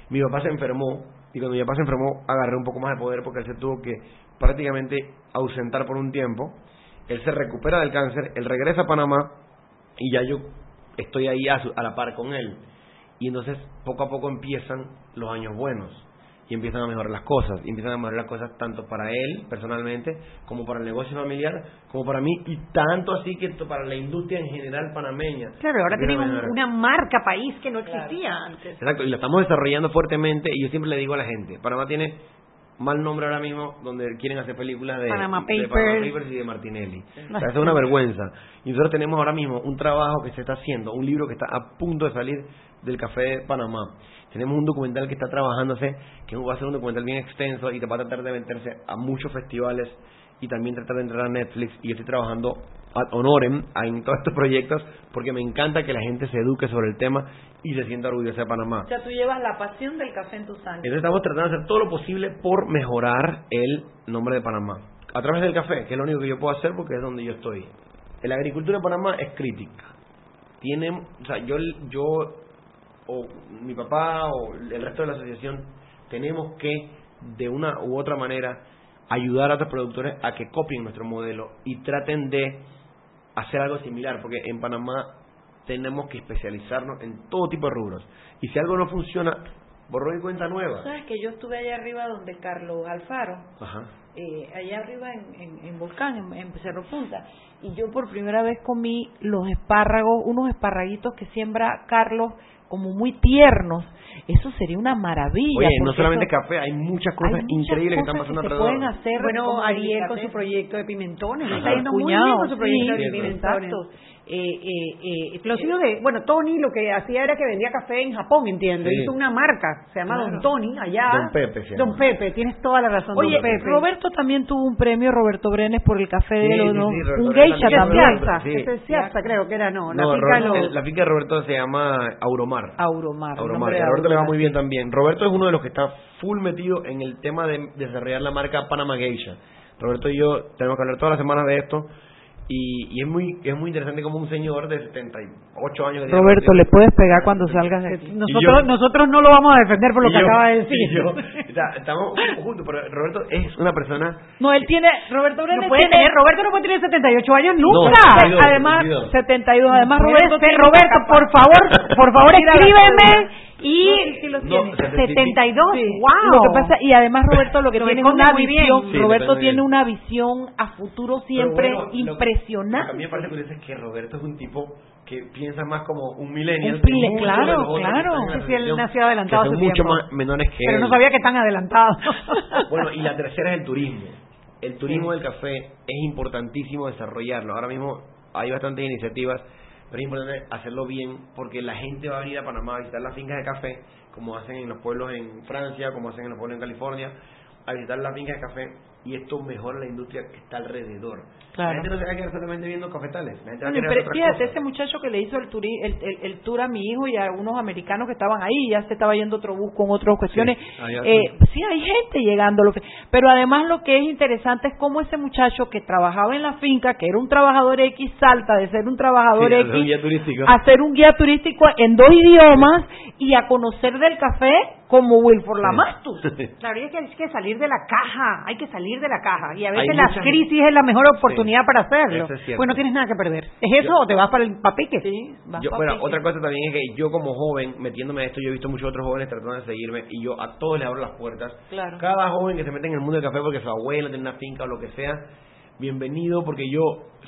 Mi papá se enfermó. Y cuando mi papá se enfermó, agarré un poco más de poder porque él se tuvo que prácticamente ausentar por un tiempo. Él se recupera del cáncer, él regresa a Panamá y ya yo estoy ahí a, su- a la par con él. Y entonces poco a poco empiezan los años buenos y empiezan a mejorar las cosas, y empiezan a mejorar las cosas tanto para él personalmente, como para el negocio familiar, como para mí, y tanto así que esto para la industria en general panameña. Claro, ahora mejorar. una marca país que no existía antes. Exacto, y lo estamos desarrollando fuertemente y yo siempre le digo a la gente, Panamá tiene mal nombre ahora mismo donde quieren hacer películas de Panama de. Panama Papers y de Martinelli. O sea, es una vergüenza. Y nosotros tenemos ahora mismo un trabajo que se está haciendo, un libro que está a punto de salir del Café de Panamá. Tenemos un documental que está trabajándose, que va a ser un documental bien extenso y que va a tratar de meterse a muchos festivales y también tratar de entrar a Netflix. Y yo estoy trabajando ad honorem en todos estos proyectos porque me encanta que la gente se eduque sobre el tema y se sienta orgullosa de Panamá. O sea, tú llevas la pasión del café en tu sangre. Entonces estamos tratando de hacer todo lo posible por mejorar el nombre de Panamá. A través del café, que es lo único que yo puedo hacer porque es donde yo estoy. La agricultura de Panamá es crítica. Tiene, o sea, yo, yo o mi papá o el resto de la asociación tenemos que de una u otra manera ayudar a otros productores a que copien nuestro modelo y traten de hacer algo similar, porque en Panamá tenemos que especializarnos en todo tipo de rubros. Y si algo no funciona, borró y cuenta nueva. ¿Sabes que yo estuve allá arriba donde Carlos Alfaro, Ajá. eh, allá arriba en, en, en Volcán, en, en Cerro Punta, y yo por primera vez comí los espárragos, unos esparraguitos que siembra Carlos como muy tiernos. Eso sería una maravilla. Oye, no solamente eso- café, hay muchas cosas hay muchas increíbles que están pasando que se alrededor. pueden hacer Bueno, Ariel con su proyecto de pimentones, Ajá. está yendo muy bien con su proyecto sí, de pimentones. exacto. Eh, eh, eh, lo sigo de, bueno, Tony lo que hacía era que vendía café en Japón, entiendo. Sí. Hizo una marca, se llama Claro. Don Tony, allá. Don Pepe se llama. Don Pepe, tienes toda la razón. Oye, Don Pepe. Roberto también tuvo un premio, Roberto Brenes, por el café de Sí, los sí, ¿no? sí, Roberto Un geisha también. Ciarza, creo que era, no. La finca Roberto- la finca de Roberto se llama Auromar. Auromar. Auromar, a Roberto le va muy bien también. Roberto es uno de los que está full metido en el tema de desarrollar la marca Panama Geisha. Roberto y yo tenemos que hablar todas las semanas de esto y, y es muy es muy interesante como un señor de 78 años tiene Roberto, le puedes pegar cuando salgas de aquí. Nosotros, yo- nosotros no lo vamos a defender por lo que yo- acaba de decir. yo, estamos juntos, pero Roberto es una persona No, él tiene, Roberto No puede tiene, tener, Roberto no puede tener 78 años nunca. No, 72, además, 72. 72, además Roberto Roberto, por favor, por favor, escríbeme. Y No, sí lo No, tiene. 72, Sí. wow. Lo que pasa, y además Roberto lo que Lo tiene una visión, Sí, Roberto tiene bien. una visión a futuro siempre bueno, lo- Lo que a impresionante. mí me parece curioso es que Roberto es un tipo que piensa más como un millennial. Un que pile- claro, los claro. están Sí, sí, él nació adelantado que son mucho tiempo. más menores que Pero él. no sabía que tan adelantado. Bueno, y la tercera es el turismo. El turismo del café es importantísimo desarrollarlo. Ahora mismo hay bastantes iniciativas, pero es importante hacerlo bien porque la gente va a venir a Panamá a visitar las fincas de café, como hacen en los pueblos en Francia, como hacen en los pueblos en California, a visitar las fincas de café y esto mejora la industria que está alrededor. Claro. La gente no se va a quedar solamente viendo cafetales, la gente va a querer pero fíjate, ese muchacho que le hizo el, turi- el, el- el tour a mi hijo y a unos americanos que estaban ahí, ya se estaba yendo otro bus con otras cuestiones. Sí, allá Eh, sí, hay gente llegando. Lo que, pero además lo que es interesante es cómo ese muchacho que trabajaba en la finca, que era un trabajador X, salta de ser un trabajador Sí, X hacer un guía turístico. a ser un guía turístico en dos idiomas y a conocer del café como Wilford Lamastus. Claro, y es que hay que salir de la caja, hay que salir de la caja. Y a Hay veces la mucha crisis es la mejor oportunidad para hacerlo. es. Pues no tienes nada que perder. ¿Es eso Yo- o te vas para el papique? Sí, vas Yo, pa' bueno, pique. otra cosa también es que yo como joven, metiéndome a esto, yo he visto muchos otros jóvenes tratando de seguirme y yo a todos les abro las puertas. Claro. Cada joven que se mete en el mundo del café porque su abuelo tiene una finca o lo que sea, bienvenido porque yo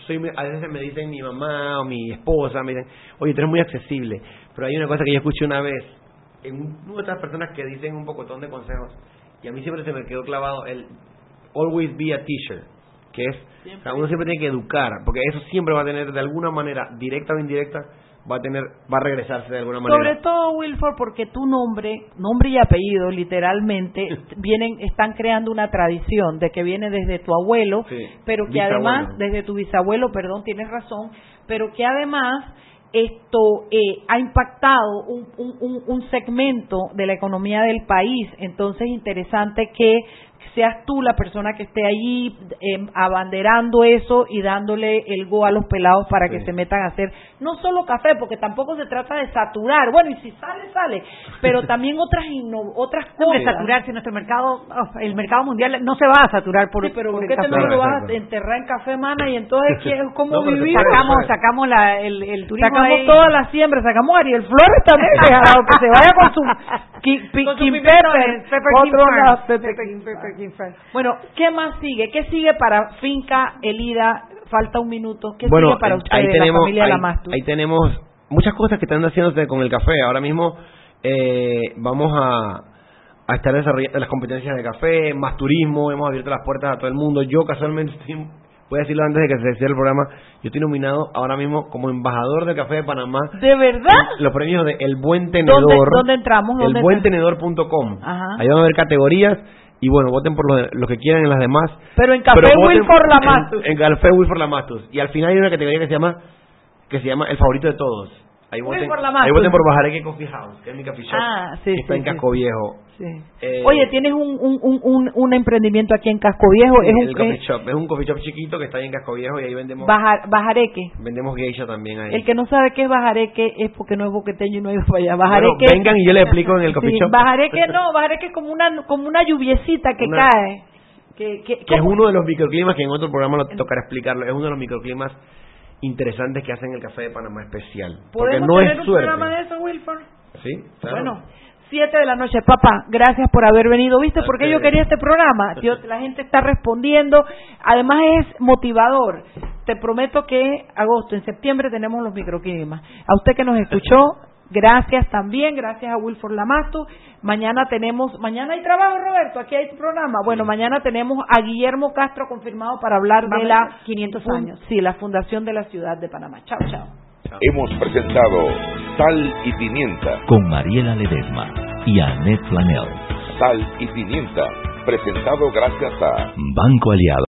soy, a veces me dicen mi mamá o mi esposa, me dicen, oye, tú eres muy accesible. Pero hay una cosa que yo escuché una vez en un- una de estas personas que dicen un pocotón de consejos y a mí siempre se me quedó clavado el always be a teacher, que es, o sea, uno siempre tiene que educar, porque eso siempre va a tener de alguna manera, directa o indirecta, va a tener, va a regresarse de alguna manera. Sobre todo, Wilford, porque tu nombre, nombre y apellido, literalmente, vienen, están creando una tradición de que viene desde tu abuelo, Sí, pero que bisabuelo. además, desde tu bisabuelo, perdón, tienes razón, pero que además esto eh, ha impactado un, un, un- segmento de la economía del país. Entonces, interesante que seas tú la persona que esté allí eh, abanderando eso y dándole el go a los pelados para que se metan a hacer no solo café, porque tampoco se trata de saturar. Bueno, y si sale, sale, pero también otras otras cosas. saturar si nuestro mercado, oh, el mercado mundial no se va a saturar por, Sí, pero por ¿por el qué no lo vas a enterrar en café, mana? Y entonces, ¿qué- ¿cómo No, vivimos? Sacamos, sacamos la, el, el turismo Sacamos ahí. todas las siembras, sacamos Ariel Flores también, que se vaya con su qui- pi- Con su Kim Pepper, Pepper Pepper Pepper Bueno, ¿qué más sigue? ¿Qué sigue para Finca Elida? Falta un minuto. ¿Qué bueno, sigue para ustedes, ahí la familia ahí, ahí tenemos muchas cosas que están haciéndose con el café. Ahora mismo eh, vamos a, a estar desarrollando las competencias de café, más turismo, hemos abierto las puertas a todo el mundo. Yo casualmente estoy, voy a decirlo antes de que se cierre el programa, yo estoy nominado ahora mismo como embajador del café de Panamá. ¿De verdad? Los premios de El Buen Tenedor. ¿Dónde, dónde entramos? ¿Dónde Elbuentenedor.com. Ajá. Ahí van a ver categorías y bueno, voten por lo, lo que quieran en las demás. Pero en Café Wilford Lamastus. En, en Café Wilford Lamastus. Y al final hay una categoría que se llama que se llama El favorito de todos. Ahí voten, Wilford Lamastus. ahí voten por Bajareque Coffee House, que es mi coffee shop. Ah, sí, que está sí, en. Casco Viejo. Sí. Eh, Oye, tienes un, un, un, un, un emprendimiento aquí en Casco Viejo. es un el coffee eh, shop. Es un coffee shop chiquito que está ahí en Casco Viejo y ahí vendemos Bajar- Bajareque. vendemos geisha también ahí. El que no sabe qué es bajareque es porque no es boqueteño y no ha ido para allá. Bueno, Bajareque, vengan y yo les explico en el coffee Sí, shop. Bajareque no, bajareque es como una, como una lluviecita que Una- cae. Que, que, que es uno de los microclimas que en otro programa lo tocará explicarlo. Es uno de los microclimas interesantes que hacen el café de Panamá especial. Porque ¿Podemos no tener es un suerte. programa de eso, Wilford? Sí, claro. Bueno, siete de la noche, papá, gracias por haber venido. ¿Viste por qué yo quería este programa? Tío, la gente está respondiendo. Además es motivador. Te prometo que agosto, en septiembre tenemos los microclimas. A usted que nos escuchó, gracias también, gracias a Wilford Lamastu. Mañana tenemos, mañana hay trabajo, Roberto, aquí hay programa. Bueno, mañana tenemos a Guillermo Castro confirmado para hablar de la 500 fun- años. Sí, la fundación de la ciudad de Panamá. Chao, chao. Hemos presentado Sal y Pimienta. Con Mariela Ledesma y Annette Flanell. Sal y Pimienta. Presentado gracias a Banco Aliado.